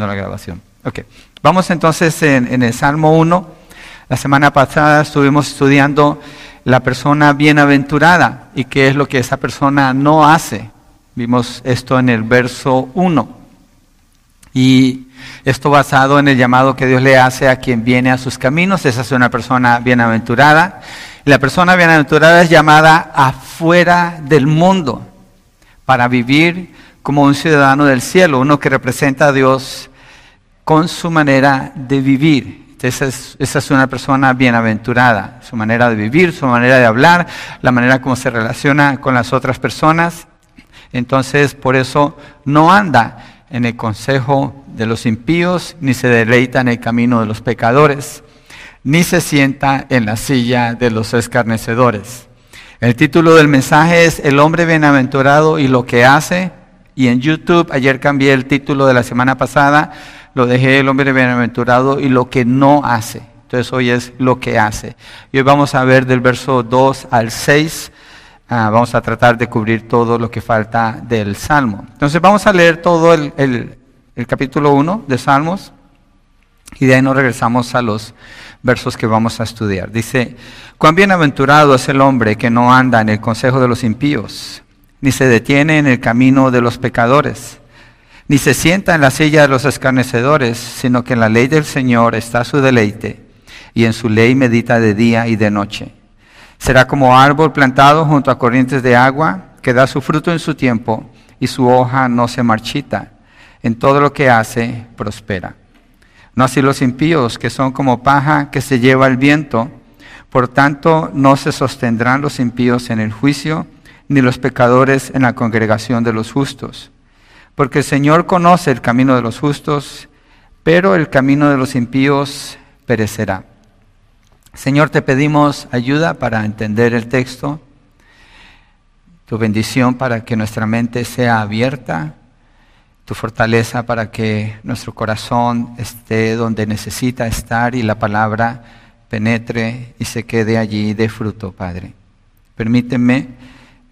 haciendo la grabación. Ok, vamos entonces en, en el Salmo 1. La semana pasada estuvimos estudiando la persona bienaventurada y qué es lo que esa persona no hace. Vimos esto en el verso 1. Y esto basado en el llamado que Dios le hace a quien viene a sus caminos. Esa es una persona bienaventurada. La persona bienaventurada es llamada afuera del mundo para vivir como un ciudadano del cielo, uno que representa a Dios con su manera de vivir. Esa es, una persona bienaventurada, su manera de vivir, su manera de hablar, la manera como se relaciona con las otras personas. Entonces, por eso no anda en el consejo de los impíos, ni se deleita en el camino de los pecadores, ni se sienta en la silla de los escarnecedores. El título del mensaje es El hombre bienaventurado y lo que hace. Y en YouTube, ayer cambié el título de la semana pasada, lo dejé el hombre bienaventurado y lo que no hace. Entonces hoy es lo que hace. Y hoy vamos a ver del verso 2 al 6. Ah, vamos a tratar de cubrir todo lo que falta del Salmo. Entonces vamos a leer todo el, el, el capítulo 1 de Salmos y de ahí nos regresamos a los versos que vamos a estudiar. Dice, cuán bienaventurado es el hombre que no anda en el consejo de los impíos, ni se detiene en el camino de los pecadores, ni se sienta en la silla de los escarnecedores, sino que en la ley del Señor está su deleite, y en su ley medita de día y de noche. Será como árbol plantado junto a corrientes de agua, que da su fruto en su tiempo, y su hoja no se marchita. En todo lo que hace, prospera. No así los impíos, que son como paja que se lleva el viento. Por tanto, no se sostendrán los impíos en el juicio, ni los pecadores en la congregación de los justos. Porque el Señor conoce el camino de los justos, pero el camino de los impíos perecerá. Señor, te pedimos ayuda para entender el texto, tu bendición para que nuestra mente sea abierta tu fortaleza para que nuestro corazón esté donde necesita estar y la palabra penetre y se quede allí de fruto, Padre. Permíteme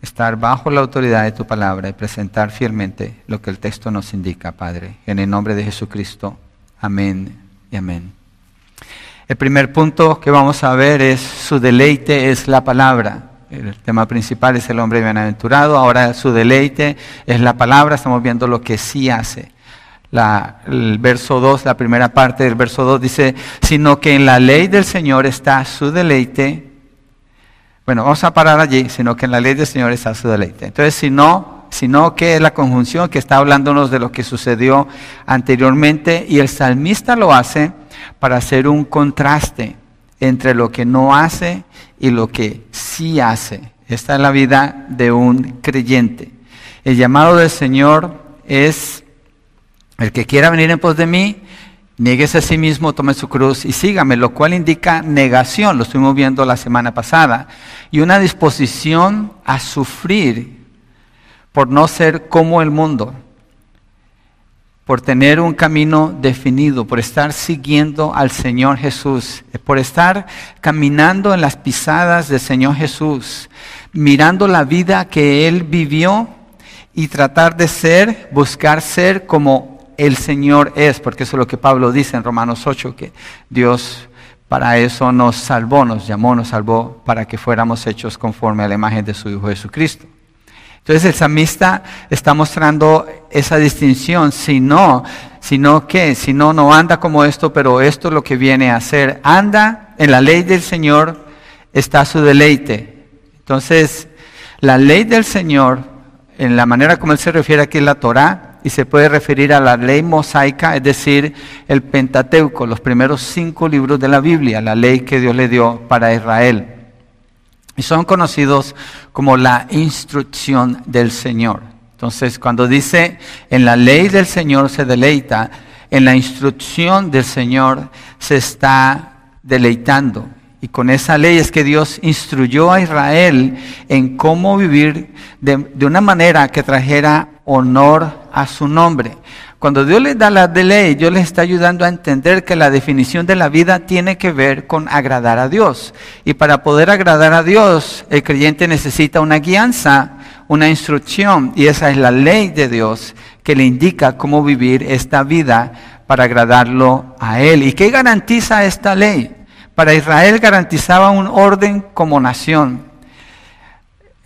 estar bajo la autoridad de tu palabra y presentar fielmente lo que el texto nos indica, Padre. En el nombre de Jesucristo. Amén y amén. El primer punto que vamos a ver es su deleite es la palabra. El tema principal es el hombre bienaventurado, ahora su deleite es la palabra, estamos viendo lo que sí hace. La, el verso 2, la primera parte del verso 2 dice, sino que en la ley del Señor está su deleite. Bueno, vamos a parar allí, sino que en la ley del Señor está su deleite. Entonces, si no, sino que es la conjunción que está hablándonos de lo que sucedió anteriormente y el salmista lo hace para hacer un contraste entre lo que no hace y lo que sí hace. Esta es la vida de un creyente. El llamado del Señor es, el que quiera venir en pos de mí, nieguese a sí mismo, tome su cruz y sígame, lo cual indica negación, lo estuvimos viendo la semana pasada, y una disposición a sufrir por no ser como el mundo por tener un camino definido, por estar siguiendo al Señor Jesús, por estar caminando en las pisadas del Señor Jesús, mirando la vida que Él vivió y tratar de ser, buscar ser como el Señor es, porque eso es lo que Pablo dice en Romanos 8, que Dios para eso nos salvó, nos llamó, nos salvó para que fuéramos hechos conforme a la imagen de su Hijo Jesucristo. Entonces el samista está mostrando esa distinción, si no, si no qué, si no, no anda como esto, pero esto es lo que viene a hacer. Anda en la ley del Señor, está su deleite. Entonces, la ley del Señor, en la manera como él se refiere aquí en la Torah, y se puede referir a la ley mosaica, es decir, el Pentateuco, los primeros cinco libros de la Biblia, la ley que Dios le dio para Israel. Y son conocidos como la instrucción del Señor. Entonces, cuando dice, en la ley del Señor se deleita, en la instrucción del Señor se está deleitando. Y con esa ley es que Dios instruyó a Israel en cómo vivir de, de una manera que trajera honor a su nombre. Cuando Dios les da la ley, Dios les está ayudando a entender que la definición de la vida tiene que ver con agradar a Dios. Y para poder agradar a Dios, el creyente necesita una guianza, una instrucción, y esa es la ley de Dios que le indica cómo vivir esta vida para agradarlo a Él. ¿Y qué garantiza esta ley? Para Israel garantizaba un orden como nación,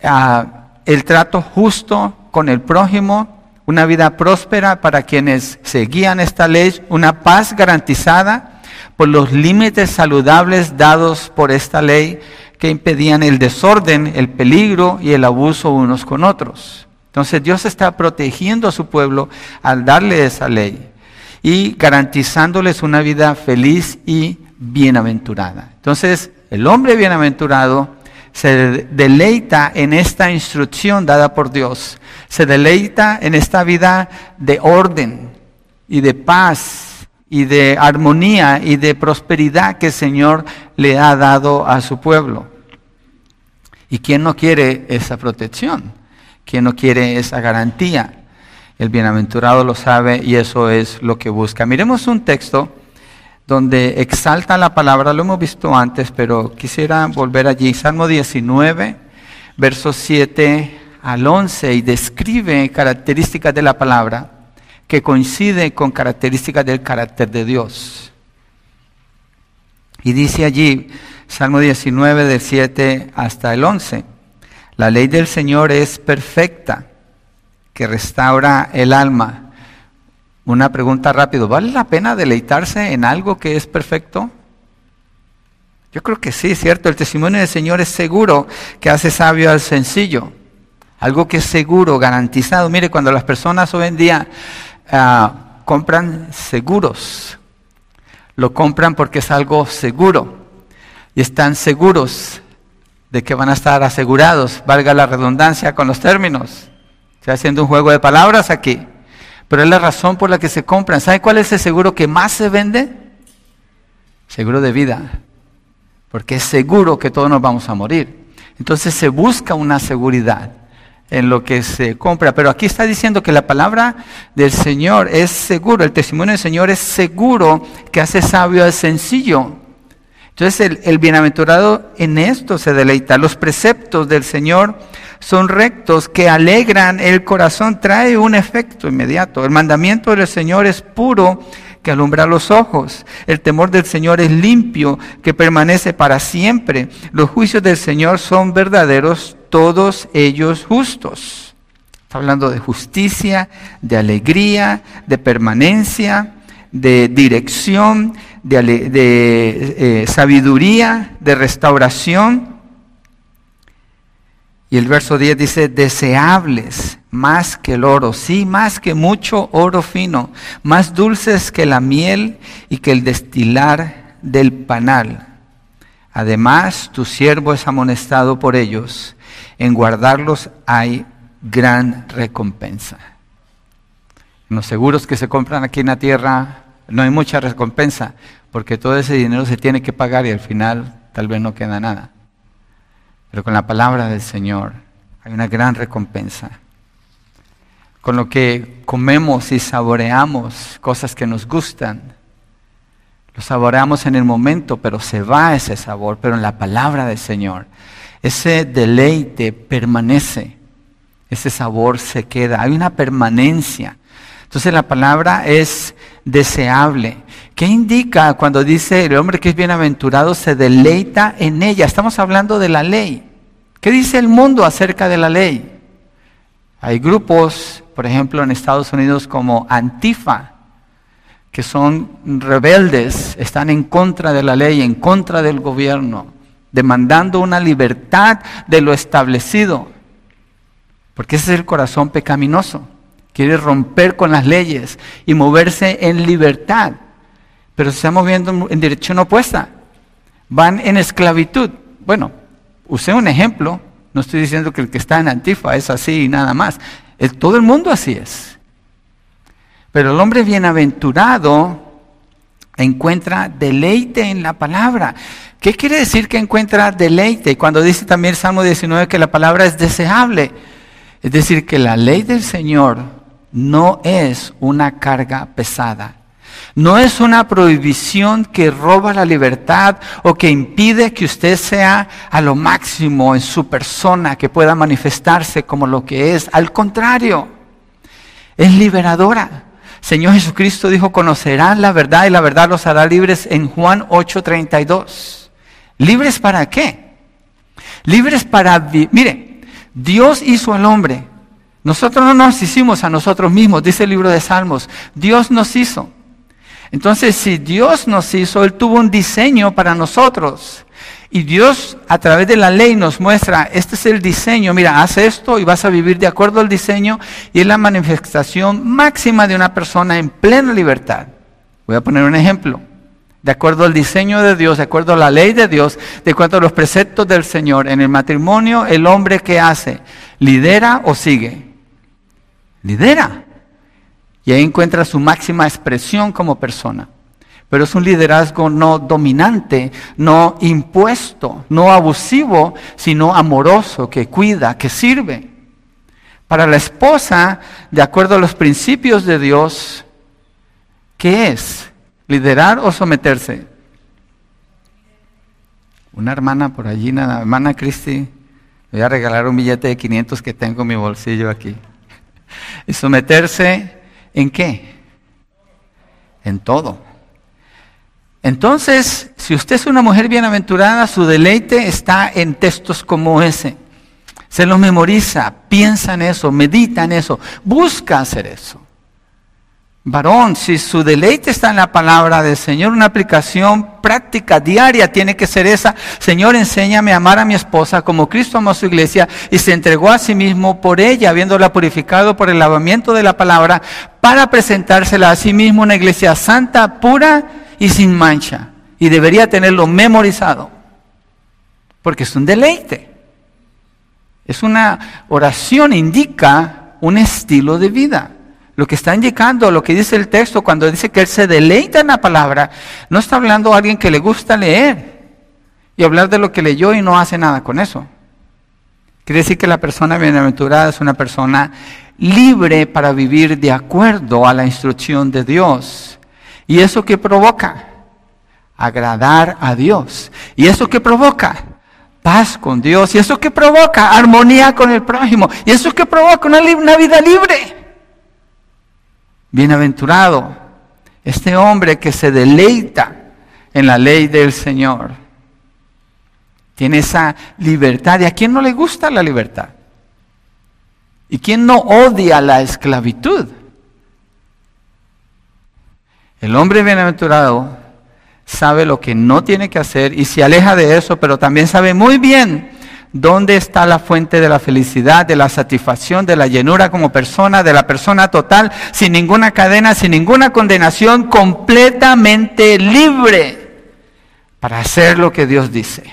ah, el trato justo con el prójimo, una vida próspera para quienes seguían esta ley, una paz garantizada por los límites saludables dados por esta ley que impedían el desorden, el peligro y el abuso unos con otros. Entonces Dios está protegiendo a su pueblo al darle esa ley y garantizándoles una vida feliz y bienaventurada. Entonces, el hombre bienaventurado se deleita en esta instrucción dada por Dios, se deleita en esta vida de orden y de paz y de armonía y de prosperidad que el Señor le ha dado a su pueblo. ¿Y quién no quiere esa protección? ¿Quién no quiere esa garantía? El bienaventurado lo sabe y eso es lo que busca. Miremos un texto donde exalta la palabra, lo hemos visto antes, pero quisiera volver allí. Salmo 19, versos 7 al 11, y describe características de la palabra que coinciden con características del carácter de Dios. Y dice allí, Salmo 19, del 7 hasta el 11, la ley del Señor es perfecta, que restaura el alma. Una pregunta rápido, ¿vale la pena deleitarse en algo que es perfecto? Yo creo que sí, cierto. El testimonio del Señor es seguro que hace sabio al sencillo. Algo que es seguro, garantizado. Mire, cuando las personas hoy en día ah, compran seguros, lo compran porque es algo seguro y están seguros de que van a estar asegurados, valga la redundancia con los términos. Estoy haciendo un juego de palabras aquí, pero es la razón por la que se compran. ¿Sabe cuál es el seguro que más se vende? Seguro de vida, porque es seguro que todos nos vamos a morir. Entonces se busca una seguridad en lo que se compra. Pero aquí está diciendo que la palabra del Señor es seguro, el testimonio del Señor es seguro que hace sabio al sencillo. Entonces el, bienaventurado en esto se deleita. Los preceptos del Señor son rectos que alegran el corazón, trae un efecto inmediato. El mandamiento del Señor es puro que alumbra los ojos. El temor del Señor es limpio, que permanece para siempre. Los juicios del Señor son verdaderos, todos ellos justos. Está hablando de justicia, de alegría, de permanencia, de dirección, de, eh, sabiduría, de restauración. Y el verso 10 dice, deseables más que el oro, sí, más que mucho oro fino, más dulces que la miel y que el destilar del panal. Además, tu siervo es amonestado por ellos, en guardarlos hay gran recompensa. los seguros que se compran aquí en la tierra no hay mucha recompensa, porque todo ese dinero se tiene que pagar y al final tal vez no queda nada. Pero con la palabra del Señor hay una gran recompensa. Con lo que comemos y saboreamos cosas que nos gustan, lo saboreamos en el momento, pero se va ese sabor, pero en la palabra del Señor, ese deleite permanece, ese sabor se queda, hay una permanencia. Entonces la palabra es deseable. ¿Qué indica cuando dice el hombre que es bienaventurado se deleita en ella? Estamos hablando de la ley. ¿Qué dice el mundo acerca de la ley? Hay grupos, por ejemplo, en Estados Unidos como Antifa, que son rebeldes, están en contra de la ley, en contra del gobierno, demandando una libertad de lo establecido, porque ese es el corazón pecaminoso quiere romper con las leyes y moverse en libertad, pero se está moviendo en dirección opuesta. Van en esclavitud. Bueno, usé un ejemplo, no estoy diciendo que el que está en Antifa es así y nada más. todo el mundo así es. Pero el hombre bienaventurado encuentra deleite en la palabra. ¿Qué quiere decir que encuentra deleite? Cuando dice también Salmo 19 que la palabra es deseable. Es decir, que la ley del Señor no es una carga pesada. No es una prohibición que roba la libertad o que impide que usted sea a lo máximo en su persona, que pueda manifestarse como lo que es. Al contrario, es liberadora. Señor Jesucristo dijo, conocerán la verdad y la verdad los hará libres en Juan 8:32. ¿Libres para qué? Libres para... Mire, Dios hizo al hombre. Nosotros no nos hicimos a nosotros mismos, dice el libro de Salmos. Dios nos hizo. Entonces, si Dios nos hizo, Él tuvo un diseño para nosotros. Y Dios a través de la ley nos muestra, este es el diseño, mira, haz esto y vas a vivir de acuerdo al diseño y es la manifestación máxima de una persona en plena libertad. Voy a poner un ejemplo. De acuerdo al diseño de Dios, de acuerdo a la ley de Dios, de acuerdo a los preceptos del Señor, en el matrimonio, el hombre que hace, lidera o sigue. Lidera. Y ahí encuentra su máxima expresión como persona pero es un liderazgo no dominante, no impuesto, no abusivo, sino amoroso, que cuida, que sirve. Para la esposa, de acuerdo a los principios de Dios, ¿qué es? ¿Liderar o someterse? Una hermana por allí, la hermana Cristi, voy a regalar un billete de 500 que tengo en mi bolsillo aquí. ¿Y someterse en qué? En todo. Entonces, si usted es una mujer bienaventurada, su deleite está en textos como ese. Se lo memoriza, piensa en eso, medita en eso, busca hacer eso. Varón, si su deleite está en la palabra del Señor, una aplicación práctica diaria tiene que ser esa. Señor, enséñame a amar a mi esposa como Cristo amó a su iglesia y se entregó a sí mismo por ella, habiéndola purificado por el lavamiento de la palabra, para presentársela a sí mismo una iglesia santa, pura y sin mancha. Y debería tenerlo memorizado. Porque es un deleite. Es una oración, indica un estilo de vida. Lo que está indicando, lo que dice el texto cuando dice que él se deleita en la palabra, no está hablando a alguien que le gusta leer y hablar de lo que leyó y no hace nada con eso. Quiere decir que la persona bienaventurada es una persona libre para vivir de acuerdo a la instrucción de Dios. ¿Y eso qué provoca? Agradar a Dios. ¿Y eso qué provoca? Paz con Dios. ¿Y eso qué provoca? Armonía con el prójimo. ¿Y eso qué provoca? Una vida libre. Bienaventurado este hombre que se deleita en la ley del Señor. Tiene esa libertad. ¿Y a quién no le gusta la libertad? ¿Y quién no odia la esclavitud? El hombre bienaventurado sabe lo que no tiene que hacer y se aleja de eso, pero también sabe muy bien dónde está la fuente de la felicidad, de la satisfacción, de la llenura como persona, de la persona total, sin ninguna cadena, sin ninguna condenación, completamente libre para hacer lo que Dios dice.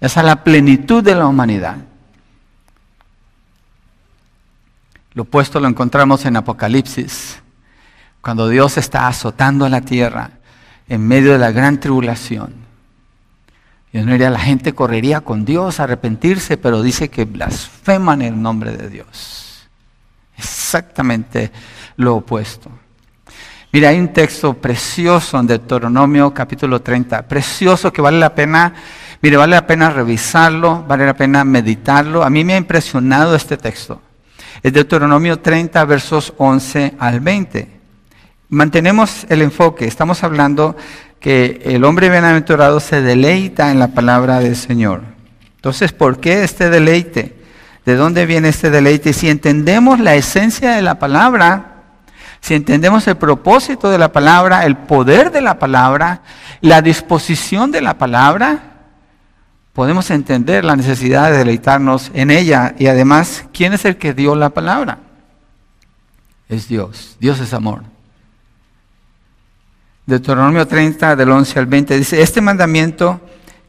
Esa es la plenitud de la humanidad. Lo opuesto lo encontramos en Apocalipsis cuando Dios está azotando a la tierra en medio de la gran tribulación. Y no diría, la gente correría con Dios a arrepentirse, pero dice que blasfeman el nombre de Dios. Exactamente lo opuesto. Mira, hay un texto precioso en Deuteronomio capítulo 30, precioso que vale la pena, mire, vale la pena revisarlo, vale la pena meditarlo. A mí me ha impresionado este texto. Es Deuteronomio 30, versos 11 al 20 mantenemos el enfoque, estamos hablando que el hombre bienaventurado se deleita en la palabra del Señor. Entonces, ¿por qué este deleite? ¿De dónde viene este deleite? Si entendemos la esencia de la palabra, si entendemos el propósito de la palabra, el poder de la palabra, la disposición de la palabra, podemos entender la necesidad de deleitarnos en ella. Y además, ¿quién es el que dio la palabra? Es Dios. Dios es amor. Deuteronomio 30 del 11 al 20 dice, este mandamiento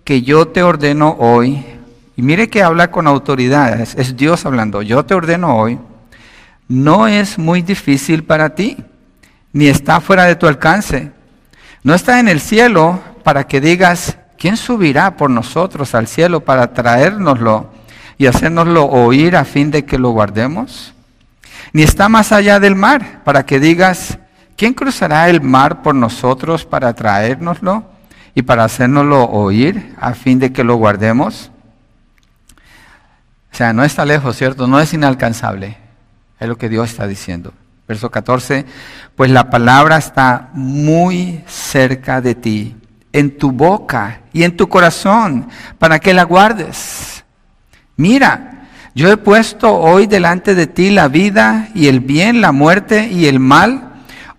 que yo te ordeno hoy, y mire que habla con autoridad, es, Dios hablando, yo te ordeno hoy, no es muy difícil para ti, ni está fuera de tu alcance. No está en el cielo para que digas, ¿quién subirá por nosotros al cielo para traérnoslo y hacérnoslo oír a fin de que lo guardemos? Ni está más allá del mar para que digas, ¿quién cruzará el mar por nosotros para traérnoslo y para hacérnoslo oír a fin de que lo guardemos? O sea, no está lejos, ¿cierto? No es inalcanzable. Es lo que Dios está diciendo. Verso 14, pues la palabra está muy cerca de ti, en tu boca y en tu corazón, para que la guardes. Mira, yo he puesto hoy delante de ti la vida y el bien, la muerte y el mal.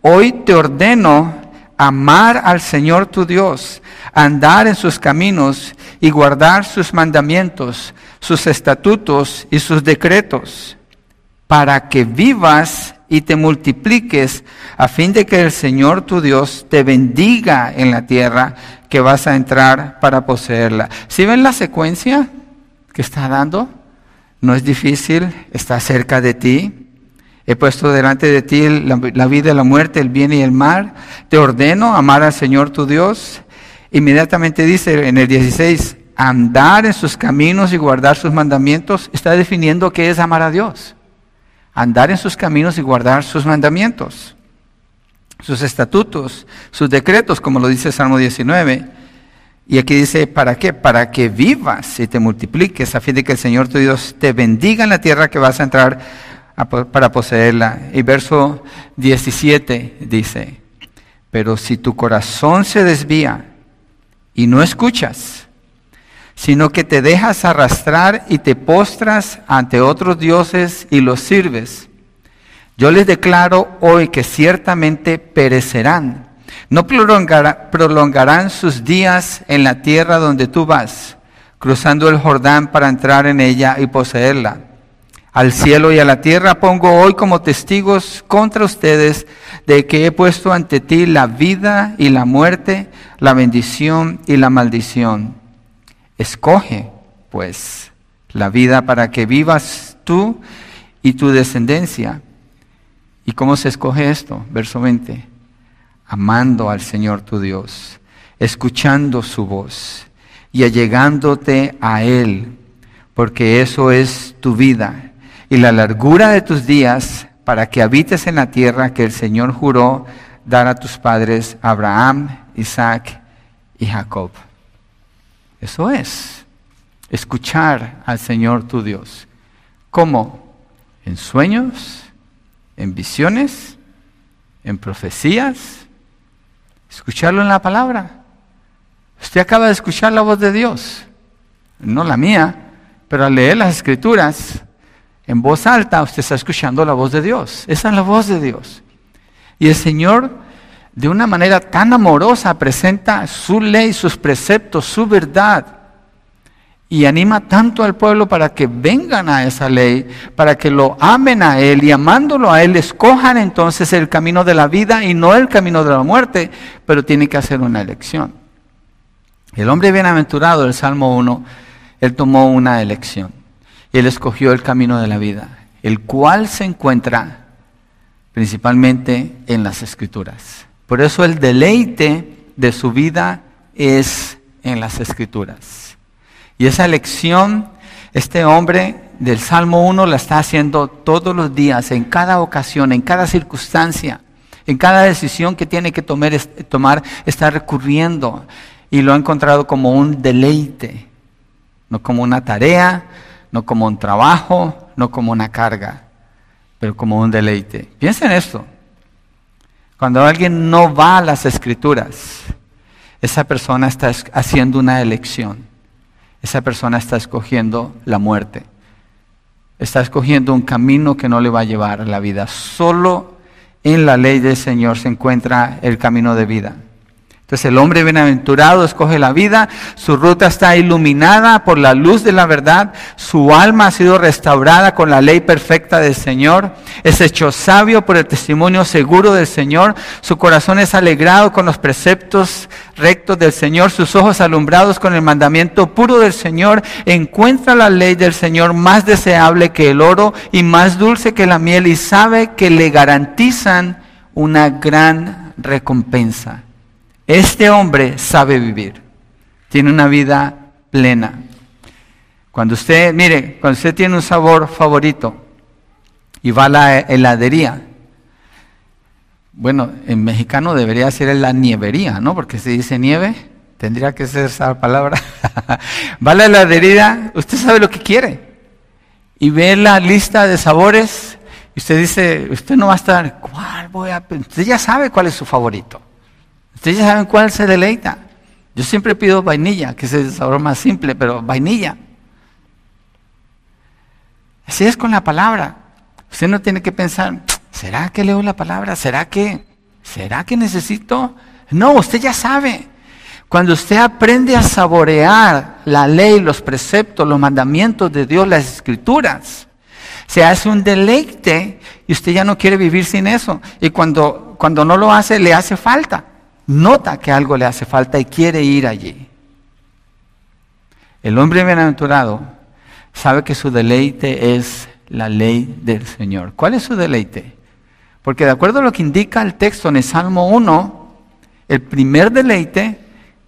Hoy te ordeno amar al Señor tu Dios, andar en sus caminos y guardar sus mandamientos, sus estatutos y sus decretos, para que vivas y te multipliques, a fin de que el Señor tu Dios te bendiga en la tierra que vas a entrar para poseerla. ¿Si ven la secuencia que está dando? No es difícil, está cerca de ti. He puesto delante de ti la, vida y la muerte, el bien y el mal. Te ordeno amar al Señor tu Dios. Inmediatamente dice en el 16, andar en sus caminos y guardar sus mandamientos. Está definiendo qué es amar a Dios andar en sus caminos y guardar sus mandamientos, sus estatutos, sus decretos, como lo dice Salmo 19. Y aquí dice, ¿para qué? Para que vivas y te multipliques, a fin de que el Señor tu Dios te bendiga en la tierra que vas a entrar para poseerla. Y verso 17 dice, pero si tu corazón se desvía y no escuchas, sino que te dejas arrastrar y te postras ante otros dioses y los sirves. Yo les declaro hoy que ciertamente perecerán. No prolongarán sus días en la tierra donde tú vas, cruzando el Jordán para entrar en ella y poseerla. Al cielo y a la tierra pongo hoy como testigos contra ustedes de que he puesto ante ti la vida y la muerte, la bendición y la maldición. Escoge, pues, la vida para que vivas tú y tu descendencia. ¿Y cómo se escoge esto? Verso 20. Amando al Señor tu Dios, escuchando su voz y allegándote a Él, porque eso es tu vida y la largura de tus días para que habites en la tierra que el Señor juró dar a tus padres Abraham, Isaac y Jacob. Eso es, escuchar al Señor tu Dios. ¿Cómo? ¿En sueños? ¿En visiones? ¿En profecías? Escucharlo en la palabra. Usted acaba de escuchar la voz de Dios, no la mía, pero al leer las escrituras en voz alta, usted está escuchando la voz de Dios. Esa es la voz de Dios. Y el Señor de una manera tan amorosa presenta su ley, sus preceptos, su verdad. Y anima tanto al pueblo para que vengan a esa ley, para que lo amen a Él y amándolo a Él, escojan entonces el camino de la vida y no el camino de la muerte, pero tiene que hacer una elección. El hombre bienaventurado del Salmo 1, él tomó una elección. Él escogió el camino de la vida, el cual se encuentra principalmente en las escrituras. Por eso el deleite de su vida es en las escrituras. Y esa lección, este hombre del Salmo 1 la está haciendo todos los días, en cada ocasión, en cada circunstancia, en cada decisión que tiene que tomar, tomar está recurriendo y lo ha encontrado como un deleite, no como una tarea, no como un trabajo, no como una carga, pero como un deleite. Piensa en esto. Cuando alguien no va a las escrituras, esa persona está haciendo una elección. Esa persona está escogiendo la muerte. Está escogiendo un camino que no le va a llevar a la vida. Solo en la ley del Señor se encuentra el camino de vida. Entonces el hombre bienaventurado escoge la vida, su ruta está iluminada por la luz de la verdad, su alma ha sido restaurada con la ley perfecta del Señor, es hecho sabio por el testimonio seguro del Señor, su corazón es alegrado con los preceptos rectos del Señor, sus ojos alumbrados con el mandamiento puro del Señor, encuentra la ley del Señor más deseable que el oro y más dulce que la miel y sabe que le garantizan una gran recompensa. Este hombre sabe vivir, tiene una vida plena. Cuando usted, mire, cuando usted tiene un sabor favorito y va a la heladería, bueno, en mexicano debería ser la nievería, ¿no? Porque se dice nieve, tendría que ser esa palabra. va a la heladería, usted sabe lo que quiere y ve la lista de sabores Y usted dice, usted no va a estar, ¿cuál voy a Usted ya sabe cuál es su favorito. Usted ya sabe cuál se deleita. Yo siempre pido vainilla, que es el sabor más simple, pero vainilla. Así es con la palabra. Usted no tiene que pensar, ¿será que leo la palabra? ¿Será que, será que necesito? No, usted ya sabe. Cuando usted aprende a saborear la ley, los preceptos, los mandamientos de Dios, las escrituras, se hace un deleite y usted ya no quiere vivir sin eso. Y cuando, cuando no lo hace, le hace falta. Nota que algo le hace falta y quiere ir allí. El hombre bienaventurado sabe que su deleite es la ley del Señor. ¿Cuál es su deleite? Porque de acuerdo a lo que indica el texto en el Salmo 1, el primer deleite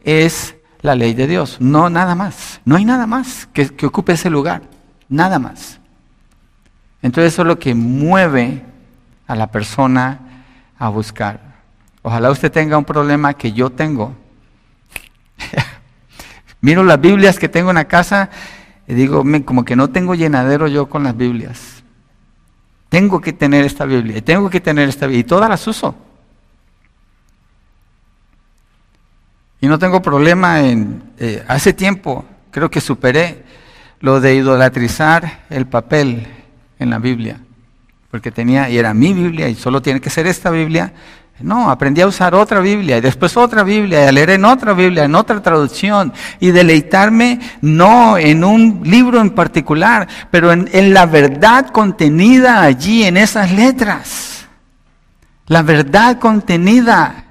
es la ley de Dios, no nada más. No hay nada más que, que ocupe ese lugar, nada más. Entonces eso es lo que mueve a la persona a buscar. Ojalá usted tenga un problema que yo tengo. Miro las Biblias que tengo en la casa y digo, como que no tengo llenadero yo con las Biblias. Tengo que tener esta Biblia, tengo que tener esta Biblia, y todas las uso. Y no tengo problema en, eh, hace tiempo, creo que superé lo de idolatrizar el papel en la Biblia, porque tenía, y era mi Biblia, y solo tiene que ser esta Biblia, no, aprendí a usar otra Biblia y después otra Biblia y a leer en otra Biblia, en otra traducción y deleitarme no en un libro en particular, pero en, en, la verdad contenida allí en esas letras. La verdad contenida.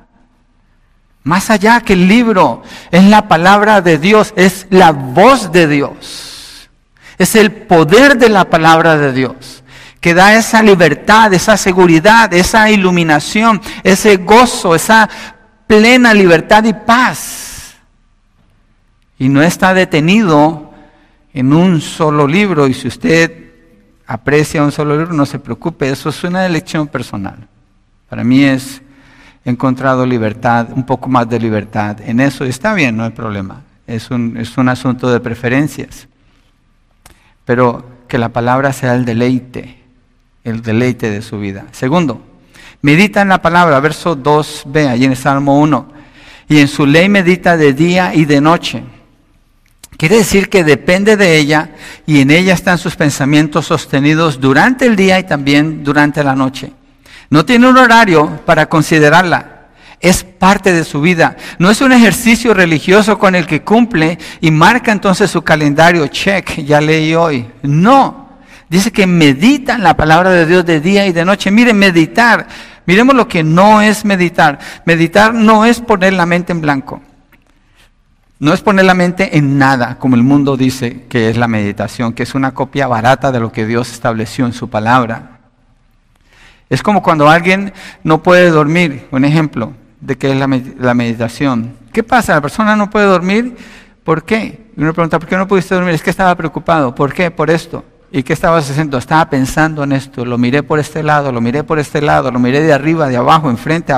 Más allá que el libro, es la palabra de Dios, es la voz de Dios. Es el poder de la palabra de Dios que da esa libertad, esa seguridad, esa iluminación, ese gozo, esa plena libertad y paz. Y no está detenido en un solo libro. Y si usted aprecia un solo libro, no se preocupe, eso es una elección personal. Para mí es, he encontrado libertad, un poco más de libertad. En eso está bien, no hay problema. Es un, es un asunto de preferencias. Pero que la palabra sea el deleite el deleite de su vida. Segundo, medita en la palabra, verso 2b, allí en el Salmo 1, y en su ley medita de día y de noche. Quiere decir que depende de ella y en ella están sus pensamientos sostenidos durante el día y también durante la noche. No tiene un horario para considerarla. Es parte de su vida. No es un ejercicio religioso con el que cumple y marca entonces su calendario, check, ya leí hoy. No, Dice que meditan la palabra de Dios de día y de noche. Miren, meditar. Miremos lo que no es meditar. Meditar no es poner la mente en blanco. No es poner la mente en nada, como el mundo dice que es la meditación, que es una copia barata de lo que Dios estableció en su palabra. Es como cuando alguien no puede dormir, un ejemplo de qué es la, meditación. ¿Qué pasa? La persona no puede dormir, ¿por qué? Y uno pregunta, ¿por qué no pudiste dormir? Es que estaba preocupado. ¿Por qué? Por esto. ¿Y qué estabas haciendo? Estaba pensando en esto, lo miré por este lado, lo miré por este lado, lo miré de arriba, de abajo, enfrente,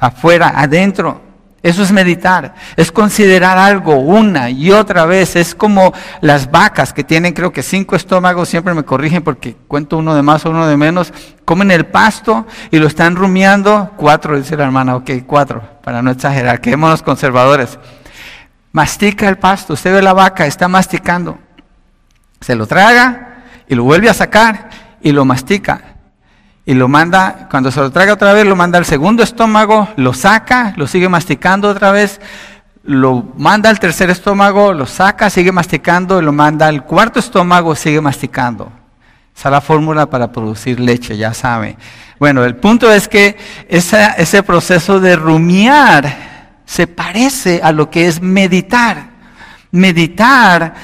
afuera, adentro. Eso es meditar, es considerar algo una y otra vez. Es como las vacas que tienen creo que cinco estómagos, siempre me corrigen porque cuento uno de más o uno de menos, comen el pasto y lo están rumiando. Cuatro, dice la hermana, ok, cuatro, para no exagerar, quedémonos conservadores. Mastica el pasto, usted ve la vaca, está masticando. Se lo traga, y lo vuelve a sacar y lo mastica. Y lo manda, cuando se lo traga otra vez, lo manda al segundo estómago, lo saca, lo sigue masticando otra vez, lo manda al tercer estómago, lo saca, sigue masticando, lo manda al cuarto estómago, sigue masticando. Esa es la fórmula para producir leche, ya sabe. Bueno, el punto es que ese proceso de rumiar se parece a lo que es meditar. Meditar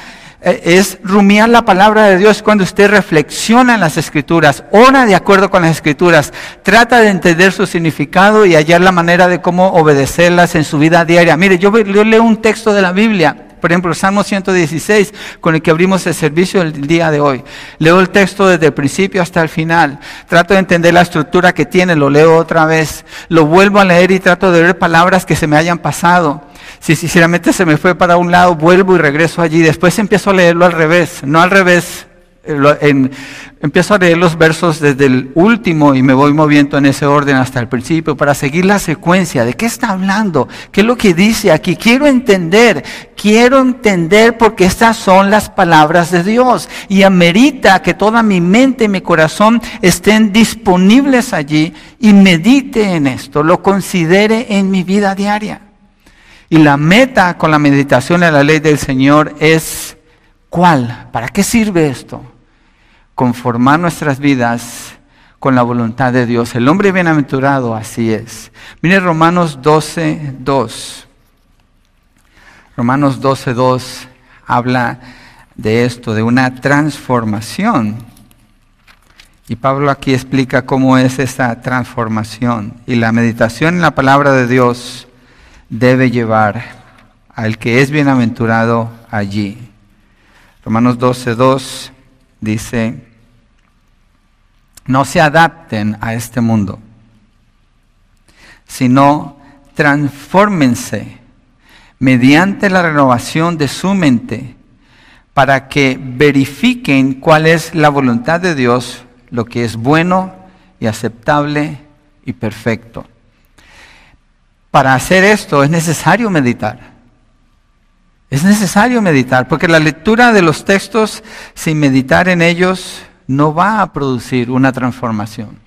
es rumiar la palabra de Dios cuando usted reflexiona en las escrituras, ora de acuerdo con las escrituras, trata de entender su significado y hallar la manera de cómo obedecerlas en su vida diaria. Mire, yo, leo un texto de la Biblia, por ejemplo, Salmo 116, con el que abrimos el servicio el día de hoy. Leo el texto desde el principio hasta el final. Trato de entender la estructura que tiene, lo leo otra vez. Lo vuelvo a leer y trato de ver palabras que se me hayan pasado. Si sinceramente se me fue para un lado, vuelvo y regreso allí. Después empiezo a leerlo al revés, no al revés empiezo a leer los versos desde el último y me voy moviendo en ese orden hasta el principio para seguir la secuencia de qué está hablando, qué es lo que dice aquí. Quiero entender, quiero entender porque estas son las palabras de Dios y amerita que toda mi mente y mi corazón estén disponibles allí y medite en esto, lo considere en mi vida diaria. Y la meta con la meditación en la ley del Señor es ¿cuál? ¿Para qué sirve esto? conformar nuestras vidas con la voluntad de Dios. El hombre bienaventurado así es. Mire Romanos 12, 2. Romanos 12, 2 habla de esto, de una transformación. Y Pablo aquí explica cómo es esa transformación. Y la meditación en la palabra de Dios debe llevar al que es bienaventurado allí. Romanos 12, 2 dice, no se adapten a este mundo, sino transfórmense mediante la renovación de su mente para que verifiquen cuál es la voluntad de Dios, lo que es bueno y aceptable y perfecto. Para hacer esto es necesario meditar. Es necesario meditar, porque la lectura de los textos sin meditar en ellos no va a producir una transformación.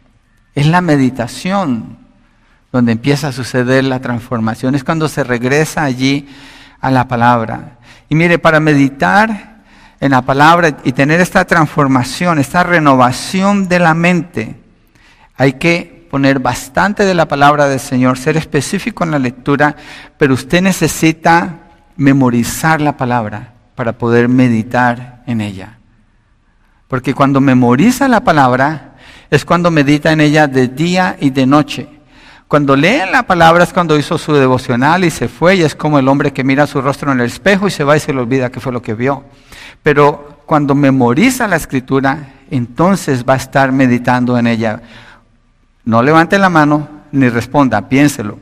Es la meditación donde empieza a suceder la transformación. Es cuando se regresa allí a la palabra. Y mire, para meditar en la palabra y tener esta transformación, esta renovación de la mente, hay que poner bastante de la palabra del Señor, ser específico en la lectura, pero usted necesita memorizar la palabra para poder meditar en ella. Porque cuando memoriza la palabra es cuando medita en ella de día y de noche. Cuando lee la palabra es cuando hizo su devocional y se fue y es como el hombre que mira su rostro en el espejo y se va y se le olvida qué fue lo que vio. Pero cuando memoriza la escritura, entonces va a estar meditando en ella. No levante la mano ni responda, piénselo.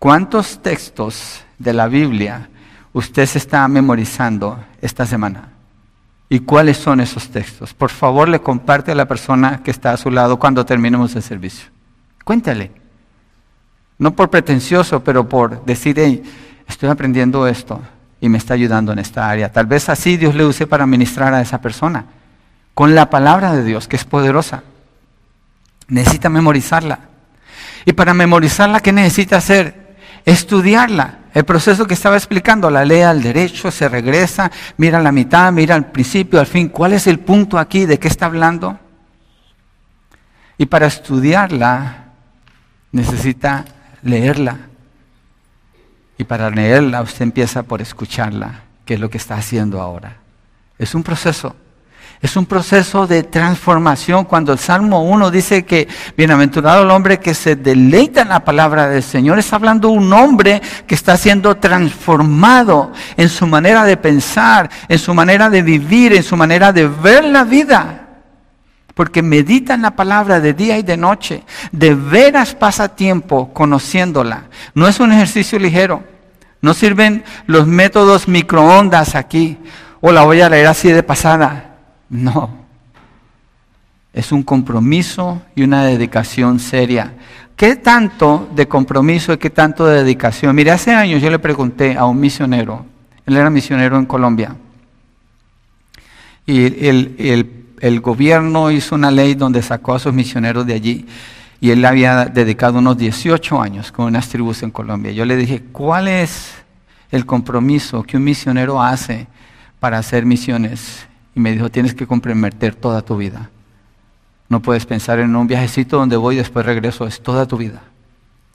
¿Cuántos textos de la Biblia usted se está memorizando esta semana? ¿Y cuáles son esos textos? Por favor, le comparte a la persona que está a su lado cuando terminemos el servicio. Cuéntale. No por pretencioso, pero por decir, estoy aprendiendo esto y me está ayudando en esta área. Tal vez así Dios le use para ministrar a esa persona. Con la palabra de Dios, que es poderosa. Necesita memorizarla. Y para memorizarla, ¿qué necesita hacer? Estudiarla. El proceso que estaba explicando, la ley al derecho, se regresa, mira la mitad, mira al principio, al fin. ¿Cuál es el punto aquí? ¿De qué está hablando? Y para estudiarla necesita leerla. Y para leerla usted empieza por escucharla, que es lo que está haciendo ahora. Es un proceso. Es un proceso de transformación. Cuando el Salmo 1 dice que bienaventurado el hombre que se deleita en la palabra del Señor, está hablando un hombre que está siendo transformado en su manera de pensar, en su manera de vivir, en su manera de ver la vida. Porque medita en la palabra de día y de noche. De veras pasa tiempo conociéndola. No es un ejercicio ligero. No sirven los métodos microondas aquí. O la voy a leer así de pasada. No. Es un compromiso y una dedicación seria. ¿Qué tanto de compromiso y qué tanto de dedicación? Mire, hace años yo le pregunté a un misionero, él era misionero en Colombia, y el, gobierno hizo una ley donde sacó a sus misioneros de allí, y él había dedicado unos 18 años con unas tribus en Colombia. Yo le dije, ¿cuál es el compromiso que un misionero hace para hacer misiones? Y me dijo, tienes que comprometer toda tu vida. No puedes pensar en un viajecito donde voy y después regreso, es toda tu vida.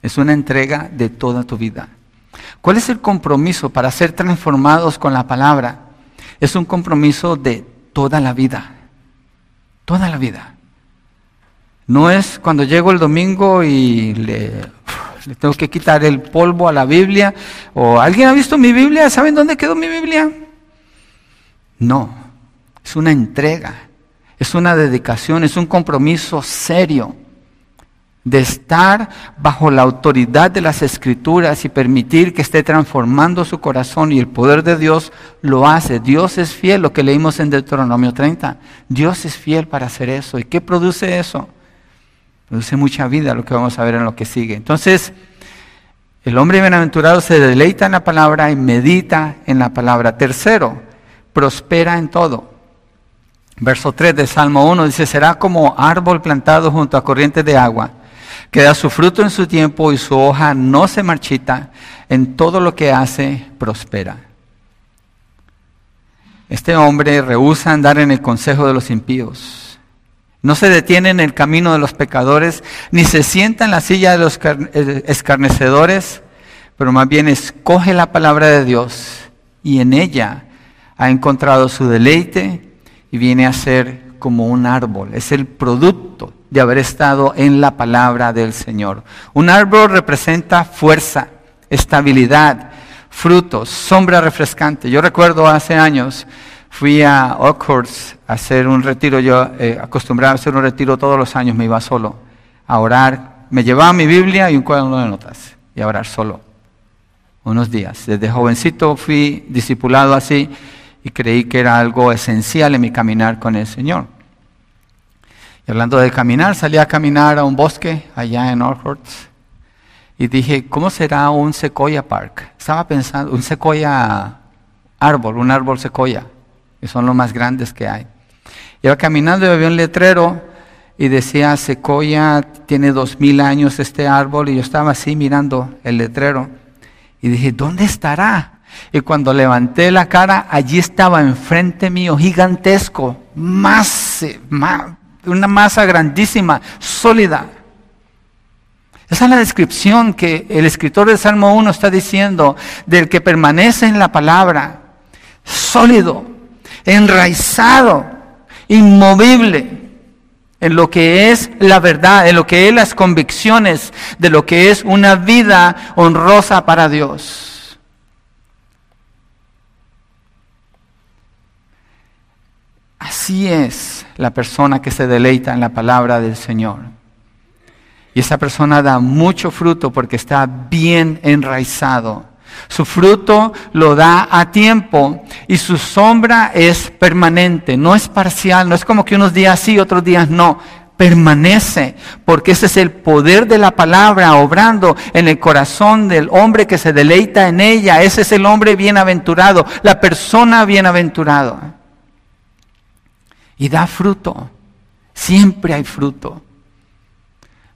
Es una entrega de toda tu vida. ¿Cuál es el compromiso para ser transformados con la palabra? Es un compromiso de toda la vida. Toda la vida. No es cuando llego el domingo y le, le, tengo que quitar el polvo a la Biblia. ¿O alguien ha visto mi Biblia? ¿Saben dónde quedó mi Biblia? No es una entrega, es una dedicación, es un compromiso serio de estar bajo la autoridad de las escrituras y permitir que esté transformando su corazón y el poder de Dios lo hace. Dios es fiel, lo que leímos en Deuteronomio 30. Dios es fiel para hacer eso. ¿Y qué produce eso? Produce mucha vida, lo que vamos a ver en lo que sigue. Entonces, el hombre bienaventurado se deleita en la palabra y medita en la palabra. Tercero, prospera en todo. Verso 3 de Salmo 1 dice, será como árbol plantado junto a corrientes de agua que da su fruto en su tiempo y su hoja no se marchita, en todo lo que hace prospera. Este hombre rehúsa andar en el consejo de los impíos. No se detiene en el camino de los pecadores, ni se sienta en la silla de los eh, escarnecedores, pero más bien escoge la palabra de Dios y en ella ha encontrado su deleite y viene a ser como un árbol. Es el producto de haber estado en la palabra del Señor. Un árbol representa fuerza, estabilidad, frutos, sombra refrescante. Yo recuerdo hace años, fui a Oakhurst a hacer un retiro, yo eh, acostumbraba a hacer un retiro todos los años, me iba solo a orar. Me llevaba mi Biblia y un cuaderno de notas y a orar solo unos días. Desde jovencito fui discipulado así y creí que era algo esencial en mi caminar con el Señor. Y hablando de caminar, salí a caminar a un bosque allá en Orhurst y dije, ¿cómo será un sequoia park? Estaba pensando, un sequoia árbol, un árbol sequoia, que son los más grandes que hay. Iba caminando y había un letrero y decía, sequoia tiene dos mil años este árbol, y yo estaba así mirando el letrero y dije, ¿dónde estará? Y cuando levanté la cara, allí estaba enfrente mío, gigantesco, más, más una masa grandísima, sólida. Esa es la descripción que el escritor del Salmo 1 está diciendo del que permanece en la palabra, sólido, enraizado, inmovible en lo que es la verdad, en lo que es las convicciones de lo que es una vida honrosa para Dios. Así es la persona que se deleita en la palabra del Señor. Y esa persona da mucho fruto porque está bien enraizado. Su fruto lo da a tiempo y su sombra es permanente, no es parcial, no es como que unos días sí, otros días no. Permanece, porque ese es el poder de la palabra obrando en el corazón del hombre que se deleita en ella. Ese es el hombre bienaventurado, la persona bienaventurada y da fruto. Siempre hay fruto.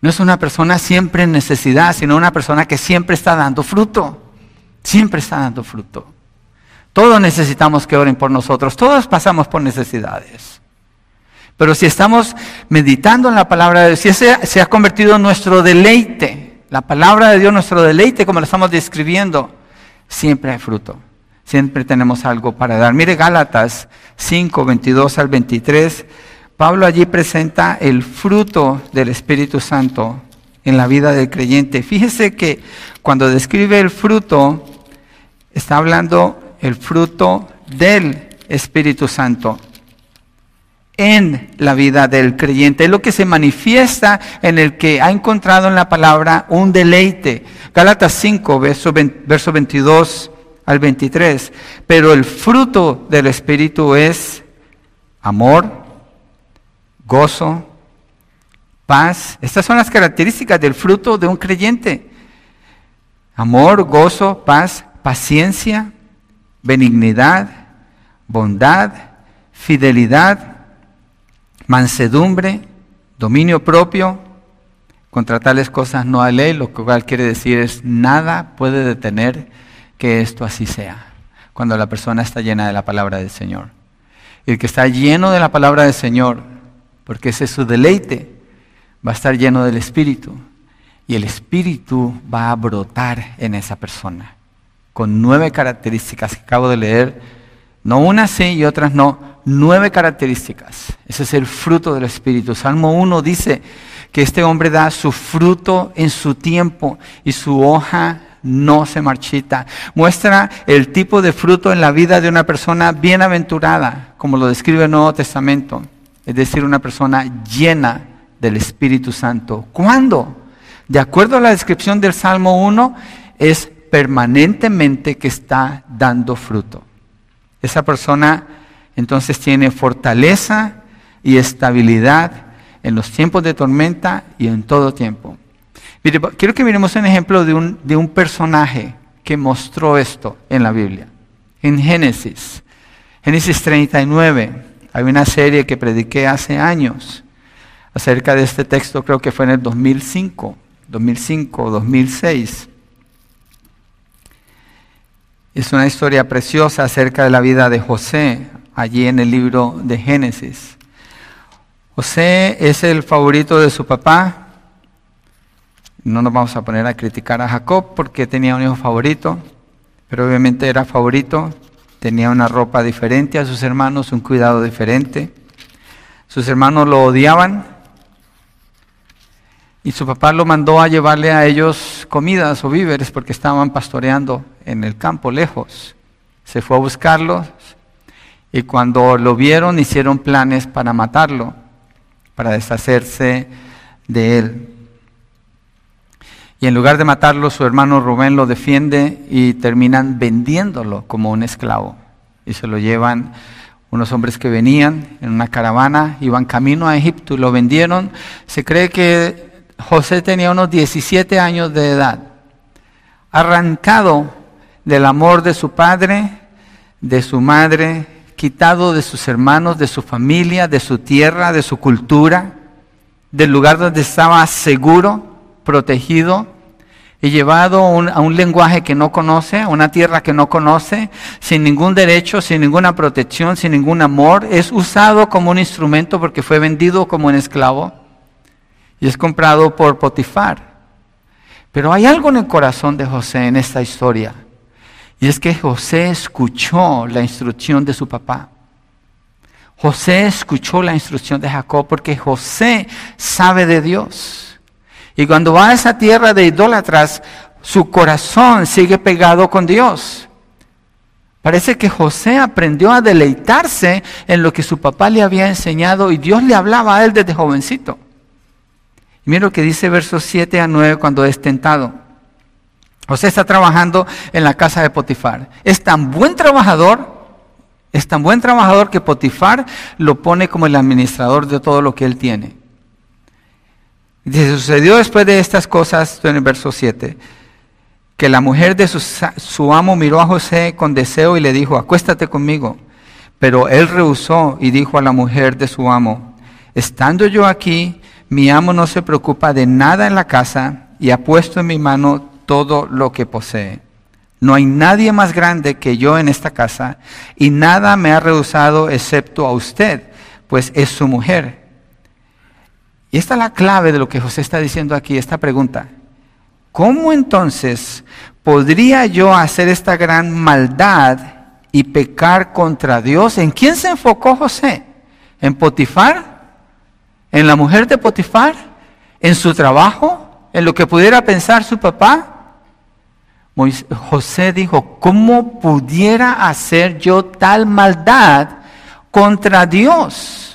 No es una persona siempre en necesidad, sino una persona que siempre está dando fruto. Siempre está dando fruto. Todos necesitamos que oren por nosotros. Todos pasamos por necesidades. Pero si estamos meditando en la palabra de Dios, si ese se ha convertido en nuestro deleite, la palabra de Dios nuestro deleite, como lo estamos describiendo, siempre hay fruto. Siempre tenemos algo para dar. Mire Gálatas 5, 22 al 23. Pablo allí presenta el fruto del Espíritu Santo en la vida del creyente. Fíjese que cuando describe el fruto, está hablando el fruto del Espíritu Santo en la vida del creyente. Es lo que se manifiesta en el que ha encontrado en la palabra un deleite. Gálatas 5, verso, verso 22 al 23. Pero el fruto del Espíritu es amor, gozo, paz. Estas son las características del fruto de un creyente. Amor, gozo, paz, paciencia, benignidad, bondad, fidelidad, mansedumbre, dominio propio. Contra tales cosas no hay ley, lo cual quiere decir es nada puede detener que esto así sea, cuando la persona está llena de la palabra del Señor. Y el que está lleno de la palabra del Señor, porque ese es su deleite, va a estar lleno del Espíritu. Y el Espíritu va a brotar en esa persona, con nueve características que acabo de leer, no unas sí y otras no, nueve características. Ese es el fruto del Espíritu. Salmo 1 dice que este hombre da su fruto en su tiempo y su hoja no se marchita. Muestra el tipo de fruto en la vida de una persona bienaventurada, como lo describe el Nuevo Testamento. Es decir, una persona llena del Espíritu Santo. ¿Cuándo? De acuerdo a la descripción del Salmo 1, es permanentemente que está dando fruto. Esa persona entonces tiene fortaleza y estabilidad en los tiempos de tormenta y en todo tiempo. Quiero que miremos un ejemplo de un, de un personaje que mostró esto en la Biblia. En Génesis, Génesis 39, hay una serie que prediqué hace años acerca de este texto, creo que fue en el 2005, 2005 o 2006. Es una historia preciosa acerca de la vida de José, allí en el libro de Génesis. José es el favorito de su papá. No nos vamos a poner a criticar a Jacob porque tenía un hijo favorito, pero obviamente era favorito, tenía una ropa diferente a sus hermanos, un cuidado diferente. Sus hermanos lo odiaban y su papá lo mandó a llevarle a ellos comidas o víveres porque estaban pastoreando en el campo lejos. Se fue a buscarlos y cuando lo vieron hicieron planes para matarlo para deshacerse de él. Y en lugar de matarlo, su hermano Rubén lo defiende y terminan vendiéndolo como un esclavo. Y se lo llevan unos hombres que venían en una caravana, iban camino a Egipto y lo vendieron. Se cree que José tenía unos 17 años de edad, arrancado del amor de su padre, de su madre quitado de sus hermanos, de su familia, de su tierra, de su cultura, del lugar donde estaba seguro, protegido, y llevado a un lenguaje que no conoce, a una tierra que no conoce, sin ningún derecho, sin ninguna protección, sin ningún amor. Es usado como un instrumento porque fue vendido como un esclavo y es comprado por Potifar. Pero hay algo en el corazón de José en esta historia y es que José escuchó la instrucción de su papá. José escuchó la instrucción de Jacob porque José sabe de Dios. Y cuando va a esa tierra de idólatras, su corazón sigue pegado con Dios. Parece que José aprendió a deleitarse en lo que su papá le había enseñado y Dios le hablaba a él desde jovencito. Mira lo que dice versos 7 a 9 cuando es tentado. José está trabajando en la casa de Potifar. Es tan buen trabajador, es tan buen trabajador que Potifar lo pone como el administrador de todo lo que él tiene. Dice, sucedió después de estas cosas, en el verso 7, que la mujer de su, su amo miró a José con deseo y le dijo, acuéstate conmigo. Pero él rehusó y dijo a la mujer de su amo, estando yo aquí, mi amo no se preocupa de nada en la casa y ha puesto en mi mano todo lo que posee. No hay nadie más grande que yo en esta casa y nada me ha rehusado excepto a usted, pues es su mujer. Y esta es la clave de lo que José está diciendo aquí, esta pregunta. ¿Cómo entonces podría yo hacer esta gran maldad y pecar contra Dios? ¿En quién se enfocó José? ¿En Potifar? ¿En la mujer de Potifar? ¿En su trabajo? ¿En lo que pudiera pensar su papá? José dijo, ¿cómo pudiera hacer yo tal maldad contra Dios?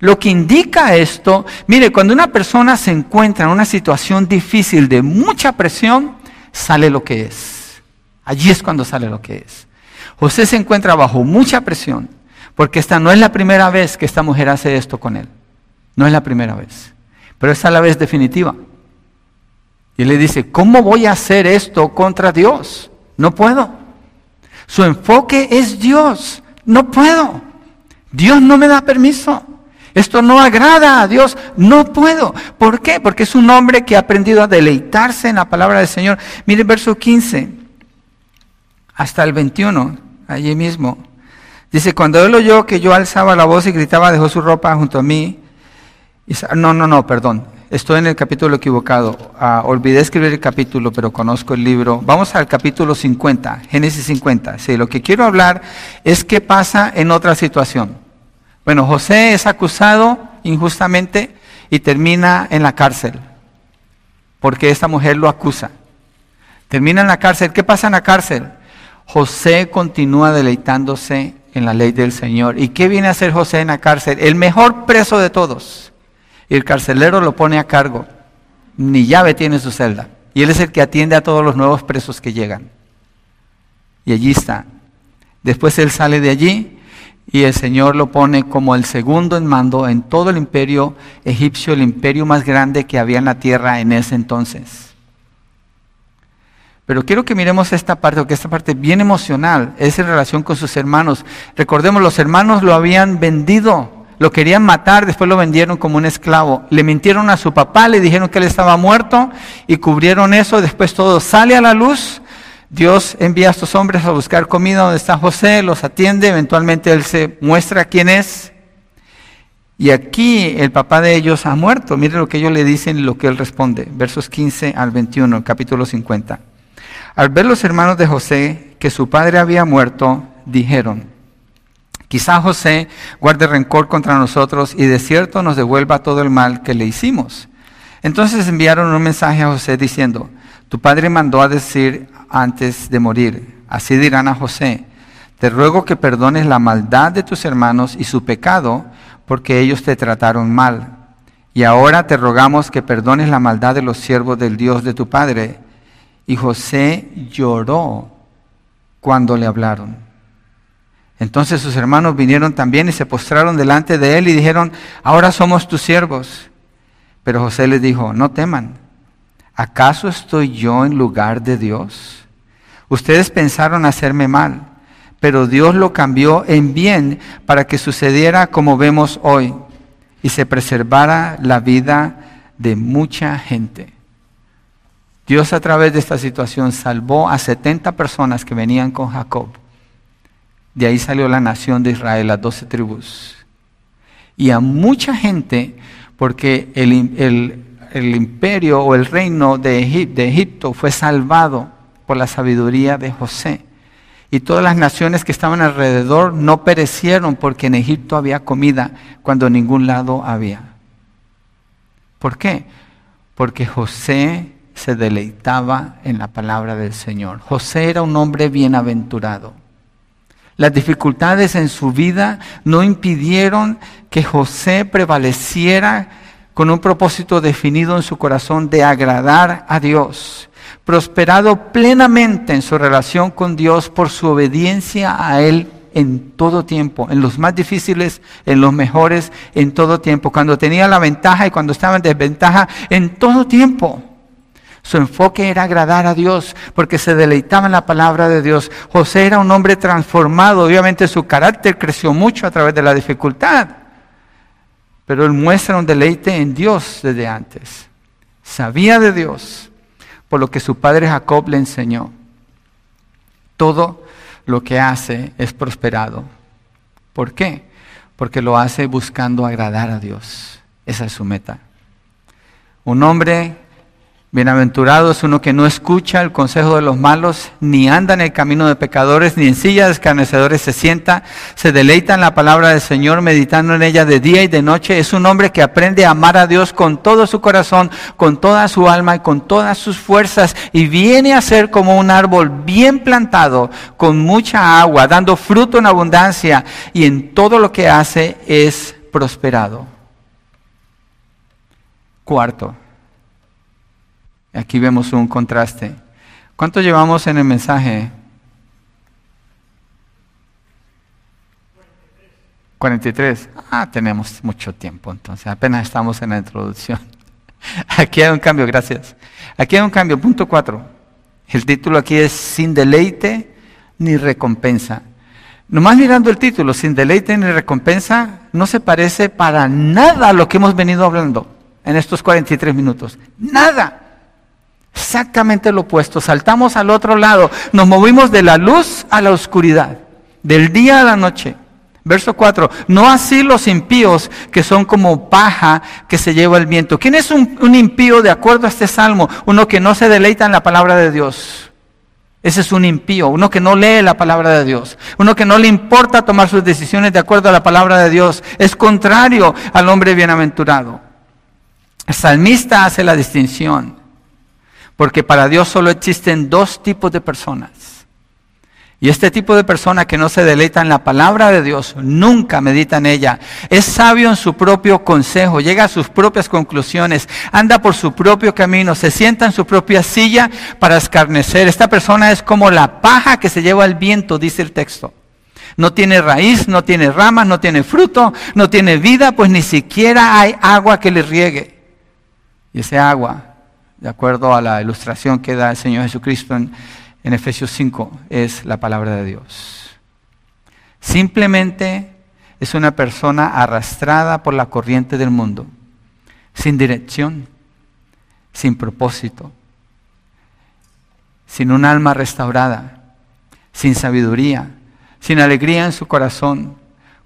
Lo que indica esto, mire, cuando una persona se encuentra en una situación difícil de mucha presión, sale lo que es. Allí es cuando sale lo que es. José se encuentra bajo mucha presión, porque esta no es la primera vez que esta mujer hace esto con él. No es la primera vez, pero esta es la vez definitiva. Y le dice, ¿cómo voy a hacer esto contra Dios? No puedo. Su enfoque es Dios. No puedo. Dios no me da permiso. Esto no agrada a Dios. No puedo. ¿Por qué? Porque es un hombre que ha aprendido a deleitarse en la palabra del Señor. Mire verso 15 hasta el 21, allí mismo. Dice, cuando él oyó que yo alzaba la voz y gritaba, dejó su ropa junto a mí. no, no, no, perdón. Estoy en el capítulo equivocado. Ah, olvidé escribir el capítulo, pero conozco el libro. Vamos al capítulo 50, Génesis 50. Sí, lo que quiero hablar es qué pasa en otra situación. Bueno, José es acusado injustamente y termina en la cárcel, porque esta mujer lo acusa. Termina en la cárcel. ¿Qué pasa en la cárcel? José continúa deleitándose en la ley del Señor. ¿Y qué viene a hacer José en la cárcel? El mejor preso de todos Y el carcelero lo pone a cargo. Ni llave tiene su celda. Y él es el que atiende a todos los nuevos presos que llegan. Y allí está. Después él sale de allí y el Señor lo pone como el segundo en mando en todo el imperio egipcio, el imperio más grande que había en la tierra en ese entonces. Pero quiero que miremos esta parte, porque esta parte bien emocional es en relación con sus hermanos. Recordemos, los hermanos lo habían vendido, lo querían matar, después lo vendieron como un esclavo. Le mintieron a su papá, le dijeron que él estaba muerto y cubrieron eso. Después todo sale a la luz. Dios envía a estos hombres a buscar comida donde está José, los atiende, eventualmente él se muestra quién es. Y aquí el papá de ellos ha muerto. Mire lo que ellos le dicen y lo que él responde. Versos 15 al 21, capítulo 50. Al ver los hermanos de José que su padre había muerto, dijeron, quizá José guarde rencor contra nosotros y de cierto nos devuelva todo el mal que le hicimos. Entonces enviaron un mensaje a José diciendo, tu padre mandó a decir antes de morir, así dirán a José, te ruego que perdones la maldad de tus hermanos y su pecado, porque ellos te trataron mal. Y ahora te rogamos que perdones la maldad de los siervos del Dios de tu padre y José lloró cuando le hablaron. Entonces sus hermanos vinieron también y se postraron delante de él y dijeron, ahora somos tus siervos. Pero José les dijo, no teman, ¿acaso estoy yo en lugar de Dios? Ustedes pensaron hacerme mal, pero Dios lo cambió en bien para que sucediera como vemos hoy y se preservara la vida de mucha gente. Dios a través de esta situación salvó a 70 personas que venían con Jacob. De ahí salió la nación de Israel, las doce tribus. Y a mucha gente, porque el, imperio o el reino de Egipto fue salvado por la sabiduría de José. Y todas las naciones que estaban alrededor no perecieron porque en Egipto había comida cuando en ningún lado había. ¿Por qué? Porque José se deleitaba en la palabra del Señor. José era un hombre bienaventurado. Las dificultades en su vida no impidieron que José prevaleciera con un propósito definido en su corazón de agradar a Dios, prosperado plenamente en su relación con Dios por su obediencia a Él en todo tiempo, en los más difíciles, en los mejores, en todo tiempo, cuando tenía la ventaja y cuando estaba en desventaja, en todo tiempo. Su enfoque era agradar a Dios porque se deleitaba en la palabra de Dios. José era un hombre transformado. Obviamente su carácter creció mucho a través de la dificultad. Pero él muestra un deleite en Dios desde antes. Sabía de Dios por lo que su padre Jacob le enseñó. Todo lo que hace es prosperado. ¿Por qué? Porque lo hace buscando agradar a Dios. Esa es su meta. Un hombre Bienaventurado es uno que no escucha el consejo de los malos, ni anda en el camino de pecadores, ni en silla de escarnecedores se sienta, se deleita en la palabra del Señor, meditando en ella de día y de noche. Es un hombre que aprende a amar a Dios con todo su corazón, con toda su alma y con todas sus fuerzas, y viene a ser como un árbol bien plantado, con mucha agua, dando fruto en abundancia, y en todo lo que hace es prosperado. Cuarto, Aquí vemos un contraste. ¿Cuánto llevamos en el mensaje? 43. Ah, tenemos mucho tiempo entonces, apenas estamos en la introducción. Aquí hay un cambio, gracias. Aquí hay un cambio, punto 4. El título aquí es Sin deleite ni recompensa. Nomás mirando el título, Sin deleite ni recompensa, no se parece para nada a lo que hemos venido hablando en estos 43 minutos. Nada. Exactamente lo opuesto. Saltamos al otro lado. Nos movimos de la luz a la oscuridad, del día a la noche. Verso 4. No así los impíos que son como paja que se lleva el viento. ¿Quién es un, un, impío de acuerdo a este salmo? Uno que no se deleita en la palabra de Dios. Ese es un impío, uno que no lee la palabra de Dios, uno que no le importa tomar sus decisiones de acuerdo a la palabra de Dios. Es contrario al hombre bienaventurado. El salmista hace la distinción porque para Dios solo existen dos tipos de personas. Y este tipo de persona que no se deleita en la palabra de Dios, nunca medita en ella. Es sabio en su propio consejo, llega a sus propias conclusiones, anda por su propio camino, se sienta en su propia silla para escarnecer. Esta persona es como la paja que se lleva el viento, dice el texto. No tiene raíz, no tiene ramas, no tiene fruto, no tiene vida, pues ni siquiera hay agua que le riegue. Y ese agua, de acuerdo a la ilustración que da el Señor Jesucristo en Efesios 5 es la palabra de Dios. Simplemente es una persona arrastrada por la corriente del mundo, sin dirección, sin propósito, sin un alma restaurada, sin sabiduría, sin alegría en su corazón,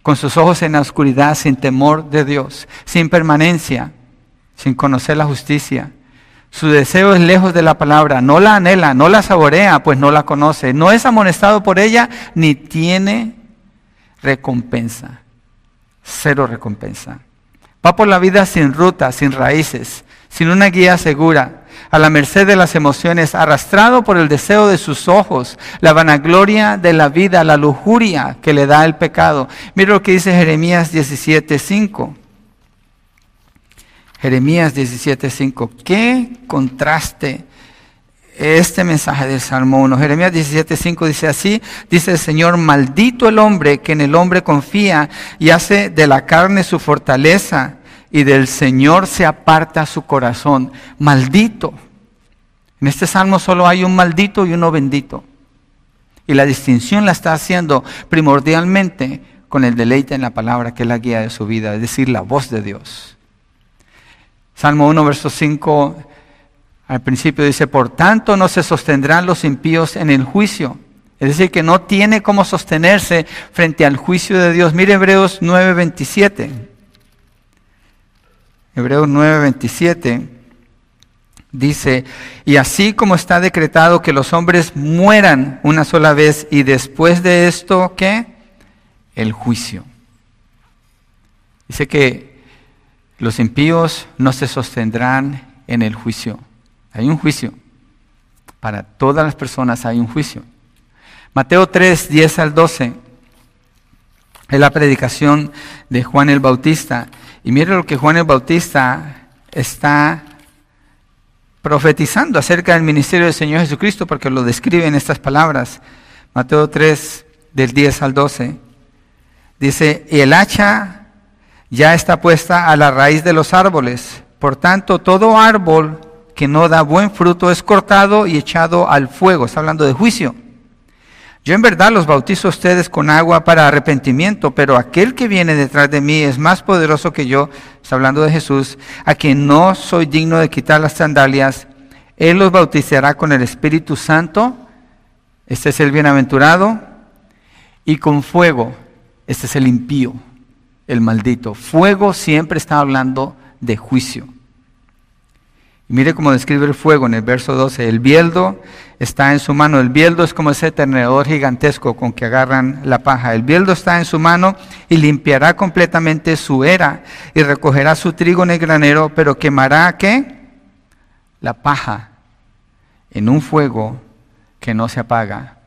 con sus ojos en la oscuridad, sin temor de Dios, sin permanencia, sin conocer la justicia, su deseo es lejos de la palabra, no la anhela, no la saborea, pues no la conoce, no es amonestado por ella, ni tiene recompensa. Cero recompensa. Va por la vida sin ruta, sin raíces, sin una guía segura, a la merced de las emociones, arrastrado por el deseo de sus ojos, la vanagloria de la vida, la lujuria que le da el pecado. Mira lo que dice Jeremías 17:5. Jeremías 17:5. Qué contraste este mensaje del Salmo 1. Jeremías 17:5 dice así, dice el Señor, maldito el hombre que en el hombre confía y hace de la carne su fortaleza y del Señor se aparta su corazón. Maldito. En este salmo solo hay un maldito y uno bendito. Y la distinción la está haciendo primordialmente con el deleite en la palabra que es la guía de su vida, es decir, la voz de Dios. Salmo 1, verso 5, al principio dice, por tanto no se sostendrán los impíos en el juicio. Es decir, que no tiene cómo sostenerse frente al juicio de Dios. Mire Hebreos 9, 27. Hebreos 9, 27 dice, y así como está decretado que los hombres mueran una sola vez y después de esto, ¿qué? El juicio. Dice que los impíos no se sostendrán en el juicio. Hay un juicio. Para todas las personas hay un juicio. Mateo 3, 10 al 12 es la predicación de Juan el Bautista. Y mire lo que Juan el Bautista está profetizando acerca del ministerio del Señor Jesucristo, porque lo describe en estas palabras. Mateo 3, del 10 al 12. Dice, y el hacha ya está puesta a la raíz de los árboles. Por tanto, todo árbol que no da buen fruto es cortado y echado al fuego. Está hablando de juicio. Yo en verdad los bautizo a ustedes con agua para arrepentimiento, pero aquel que viene detrás de mí es más poderoso que yo, está hablando de Jesús, a quien no soy digno de quitar las sandalias. Él los bautizará con el Espíritu Santo, este es el bienaventurado, y con fuego, este es el impío el maldito. Fuego siempre está hablando de juicio. Y mire cómo describe el fuego en el verso 12. El bieldo está en su mano. El bieldo es como ese tenedor gigantesco con que agarran la paja. El bieldo está en su mano y limpiará completamente su era y recogerá su trigo en el granero, pero quemará qué? La paja en un fuego que no se apaga.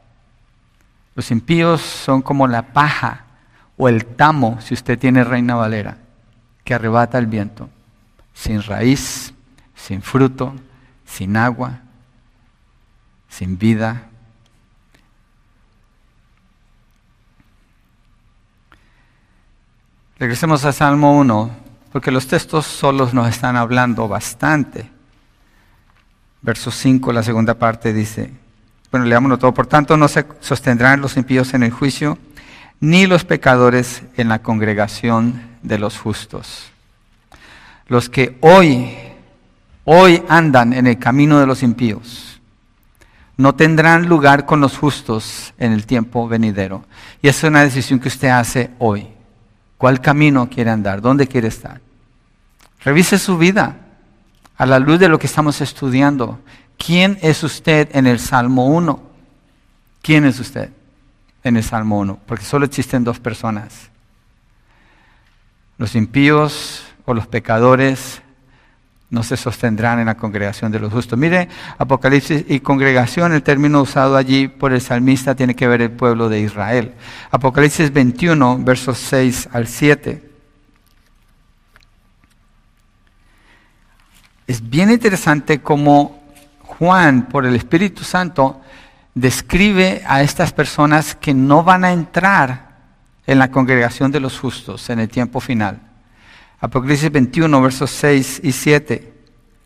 Los impíos son como la paja o el tamo, si usted tiene reina valera, que arrebata el viento, sin raíz, sin fruto, sin agua, sin vida. Regresemos a Salmo 1, porque los textos solos nos están hablando bastante. Verso 5, la segunda parte dice, bueno, leámoslo todo, por tanto no se sostendrán los impíos en el juicio, ni los pecadores en la congregación de los justos. Los que hoy, hoy andan en el camino de los impíos, no tendrán lugar con los justos en el tiempo venidero. Y es una decisión que usted hace hoy. ¿Cuál camino quiere andar? ¿Dónde quiere estar? Revise su vida a la luz de lo que estamos estudiando. ¿Quién es usted en el Salmo 1? ¿Quién es usted? En el Salmo 1, porque solo existen dos personas. Los impíos o los pecadores no se sostendrán en la congregación de los justos. Mire, Apocalipsis y congregación, el término usado allí por el salmista tiene que ver el pueblo de Israel. Apocalipsis 21, versos 6 al 7. Es bien interesante cómo Juan, por el Espíritu Santo, describe a estas personas que no van a entrar en la congregación de los justos en el tiempo final. Apocalipsis 21, versos 6 y 7.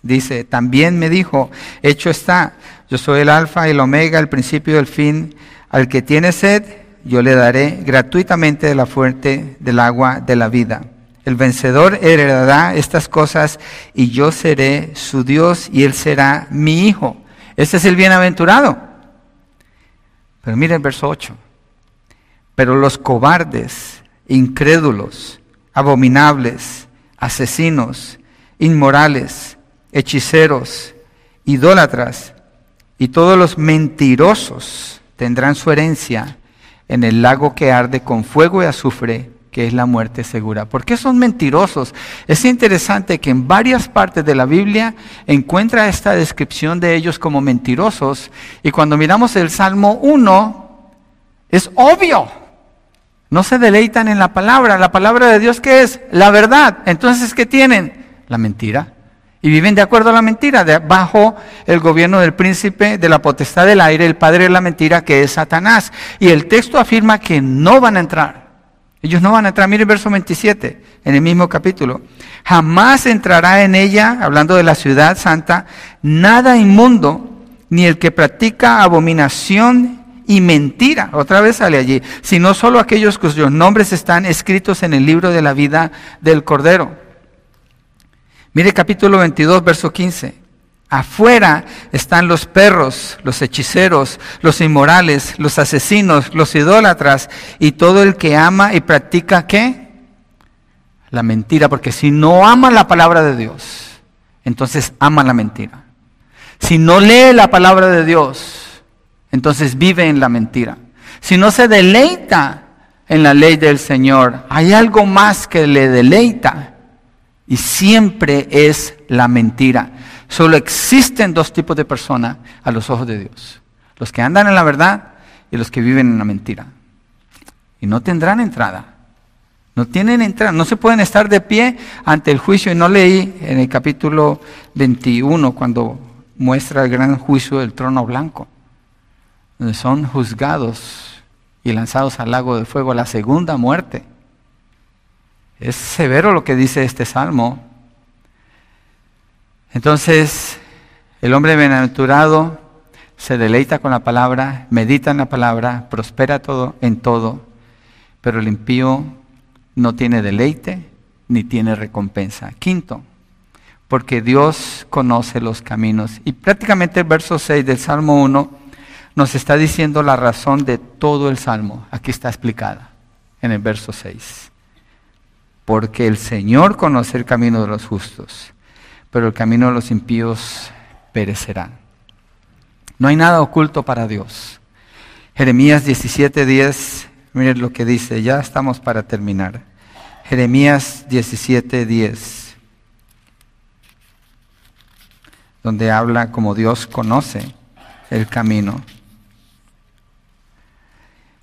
Dice, también me dijo, hecho está, yo soy el alfa y el omega, el principio y el fin. Al que tiene sed, yo le daré gratuitamente de la fuente del agua de la vida. El vencedor heredará estas cosas y yo seré su Dios y él será mi hijo. Este es el bienaventurado. Pero mire el verso 8. Pero los cobardes, incrédulos, abominables, asesinos, inmorales, hechiceros, idólatras y todos los mentirosos tendrán su herencia en el lago que arde con fuego y azufre, que es la muerte segura. ¿Por qué son mentirosos? Es interesante que en varias partes de la Biblia encuentra esta descripción de ellos como mentirosos y cuando miramos el Salmo 1 es obvio. No se deleitan en la palabra. La palabra de Dios, ¿qué es? La verdad. Entonces, ¿qué tienen? La mentira. Y viven de acuerdo a la mentira, bajo el gobierno del príncipe de la potestad del aire, el padre de la mentira, que es Satanás. Y el texto afirma que no van a entrar. Ellos no van a entrar. Mire el verso 27, en el mismo capítulo. Jamás entrará en ella, hablando de la ciudad santa, nada inmundo, ni el que practica abominación y mentira. Otra vez sale allí. Sino solo aquellos cuyos nombres están escritos en el libro de la vida del Cordero. Mire capítulo 22, verso 15. Afuera están los perros, los hechiceros, los inmorales, los asesinos, los idólatras y todo el que ama y practica qué? La mentira, porque si no ama la palabra de Dios, entonces ama la mentira. Si no lee la palabra de Dios, entonces vive en la mentira. Si no se deleita en la ley del Señor, hay algo más que le deleita y siempre es la mentira. Solo existen dos tipos de personas a los ojos de Dios. Los que andan en la verdad y los que viven en la mentira. Y no tendrán entrada. No tienen entrada, no se pueden estar de pie ante el juicio. Y no leí en el capítulo 21 cuando muestra el gran juicio del trono blanco donde son juzgados y lanzados al lago de fuego, la segunda muerte. Es severo lo que dice este salmo. Entonces, el hombre bienaventurado se deleita con la palabra, medita en la palabra, prospera todo en todo, pero el impío no tiene deleite ni tiene recompensa. Quinto, porque Dios conoce los caminos. Y prácticamente el verso 6 del Salmo 1 nos está diciendo la razón de todo el salmo. Aquí está explicada en el verso 6. Porque el Señor conoce el camino de los justos, pero el camino de los impíos perecerá. No hay nada oculto para Dios. Jeremías 17:10, miren lo que dice, ya estamos para terminar. Jeremías 17:10, donde habla como Dios conoce el camino.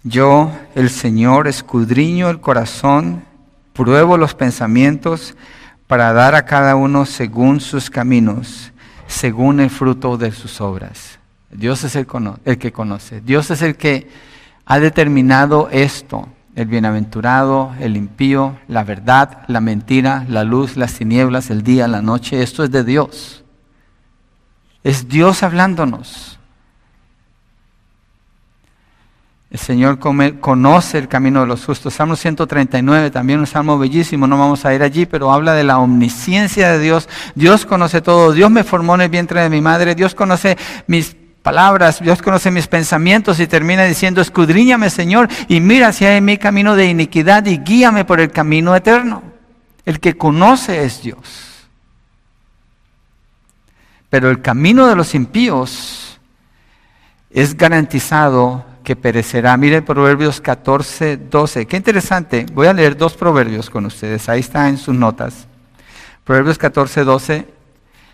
Yo, el Señor, escudriño el corazón, pruebo los pensamientos para dar a cada uno según sus caminos, según el fruto de sus obras. Dios es el, el que conoce. Dios es el que ha determinado esto, el bienaventurado, el impío, la verdad, la mentira, la luz, las tinieblas, el día, la noche. Esto es de Dios. Es Dios hablándonos. El Señor conoce el camino de los justos. Salmo 139, también un salmo bellísimo, no vamos a ir allí, pero habla de la omnisciencia de Dios. Dios conoce todo. Dios me formó en el vientre de mi madre. Dios conoce mis palabras. Dios conoce mis pensamientos y termina diciendo, escudriñame Señor y mira si hay en mi camino de iniquidad y guíame por el camino eterno. El que conoce es Dios. Pero el camino de los impíos es garantizado que perecerá. Mire Proverbios 14, 12. Qué interesante. Voy a leer dos proverbios con ustedes. Ahí está en sus notas. Proverbios 14, 12.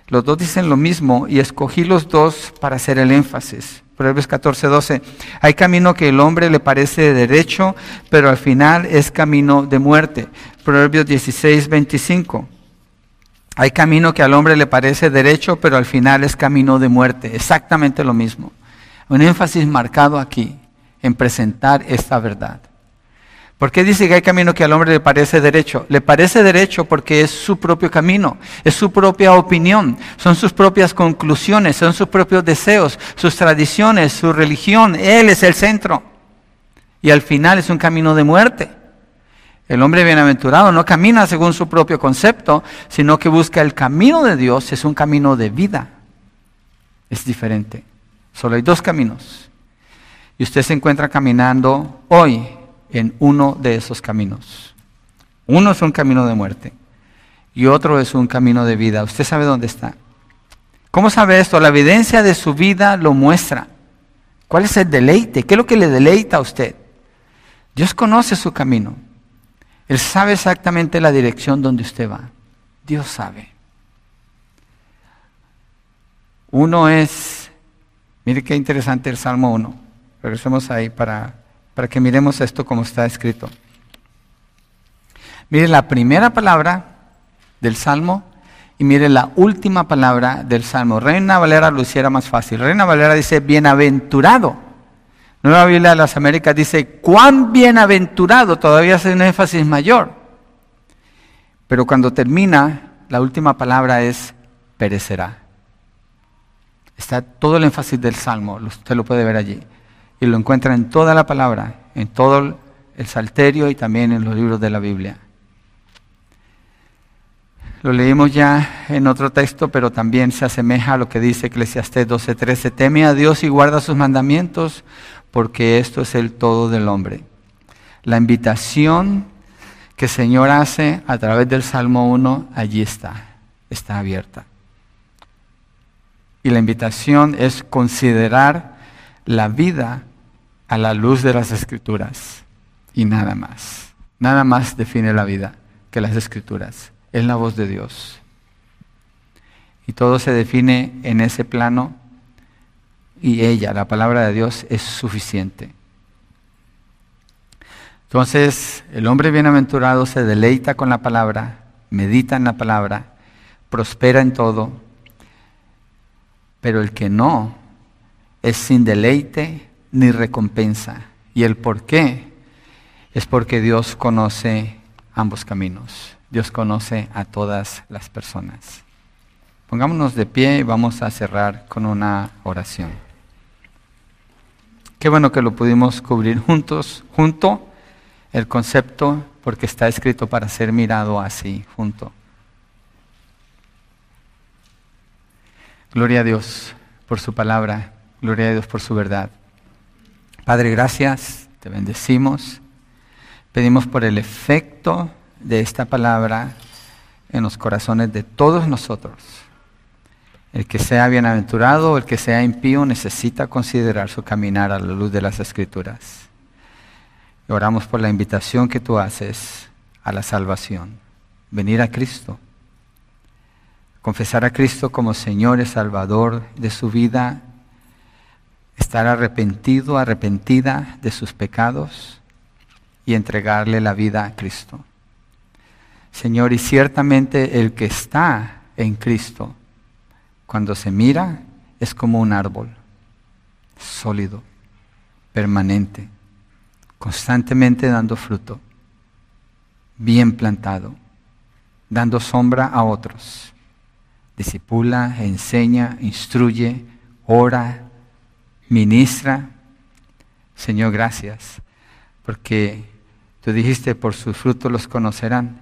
Los dos dicen lo mismo y escogí los dos para hacer el énfasis. Proverbios 14, 12. Hay camino que el hombre le parece derecho, pero al final es camino de muerte. Proverbios 16, 25. Hay camino que al hombre le parece derecho, pero al final es camino de muerte. Exactamente lo mismo. Un énfasis marcado aquí en presentar esta verdad. ¿Por qué dice que hay camino que al hombre le parece derecho? Le parece derecho porque es su propio camino, es su propia opinión, son sus propias conclusiones, son sus propios deseos, sus tradiciones, su religión. Él es el centro. Y al final es un camino de muerte. El hombre bienaventurado no camina según su propio concepto, sino que busca el camino de Dios, es un camino de vida. Es diferente. Solo hay dos caminos. Y usted se encuentra caminando hoy en uno de esos caminos. Uno es un camino de muerte y otro es un camino de vida. Usted sabe dónde está. ¿Cómo sabe esto? La evidencia de su vida lo muestra. ¿Cuál es el deleite? ¿Qué es lo que le deleita a usted? Dios conoce su camino. Él sabe exactamente la dirección donde usted va. Dios sabe. Uno es, mire qué interesante el Salmo 1. Regresemos ahí para para que miremos esto como está escrito. Mire la primera palabra del Salmo y mire la última palabra del Salmo. Reina Valera lo hiciera más fácil. Reina Valera dice bienaventurado. Nueva Biblia de las Américas dice cuán bienaventurado, todavía hace un énfasis mayor. Pero cuando termina, la última palabra es perecerá. Está todo el énfasis del Salmo, usted lo puede ver allí y lo encuentra en toda la palabra, en todo el Salterio y también en los libros de la Biblia. Lo leímos ya en otro texto, pero también se asemeja a lo que dice Eclesiastés 12:13. Teme a Dios y guarda sus mandamientos, porque esto es el todo del hombre. La invitación que el Señor hace a través del Salmo 1, allí está, está abierta. Y la invitación es considerar la vida a la luz de las escrituras y nada más. Nada más define la vida que las escrituras. Es la voz de Dios. Y todo se define en ese plano y ella, la palabra de Dios, es suficiente. Entonces, el hombre bienaventurado se deleita con la palabra, medita en la palabra, prospera en todo, pero el que no es sin deleite ni recompensa. ¿Y el por qué? Es porque Dios conoce ambos caminos. Dios conoce a todas las personas. Pongámonos de pie y vamos a cerrar con una oración. Qué bueno que lo pudimos cubrir juntos, junto el concepto, porque está escrito para ser mirado así, junto. Gloria a Dios por su palabra, gloria a Dios por su verdad. Padre, gracias, te bendecimos. Pedimos por el efecto de esta palabra en los corazones de todos nosotros. El que sea bienaventurado o el que sea impío necesita considerar su caminar a la luz de las escrituras. oramos por la invitación que tú haces a la salvación. Venir a Cristo. Confesar a Cristo como Señor y Salvador de su vida estar arrepentido, arrepentida de sus pecados y entregarle la vida a Cristo. Señor, y ciertamente el que está en Cristo, cuando se mira, es como un árbol, sólido, permanente, constantemente dando fruto, bien plantado, dando sombra a otros. Disipula, enseña, instruye, ora, ministra. Señor, gracias, porque tú dijiste, por sus frutos los conocerán.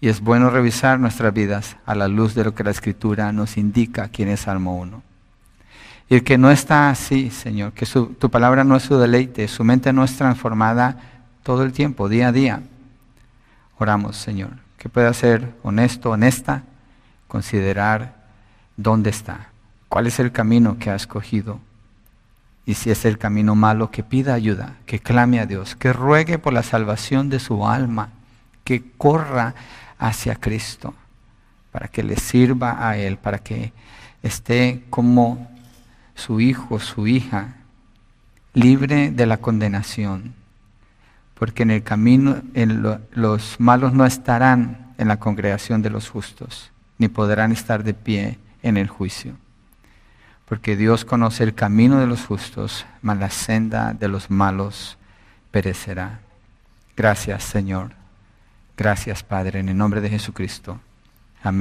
Y es bueno revisar nuestras vidas a la luz de lo que la Escritura nos indica aquí en el Salmo 1. Y el que no está así, Señor, que tu palabra no es su deleite, su mente no es transformada todo el tiempo, día a día. Oramos, Señor, que pueda ser honesto, honesta, considerar dónde está, cuál es el camino que ha escogido y si es el camino malo, que pida ayuda, que clame a Dios, que ruegue por la salvación de su alma, que corra hacia Cristo, para que le sirva a Él, para que esté como su hijo, su hija, libre de la condenación. Porque en el camino los malos no estarán en la congregación de los justos, ni podrán estar de pie en el juicio. Porque Dios conoce el camino de los justos, mas la senda de los malos perecerá. Gracias, Señor. Gracias, Padre, en el nombre de Jesucristo.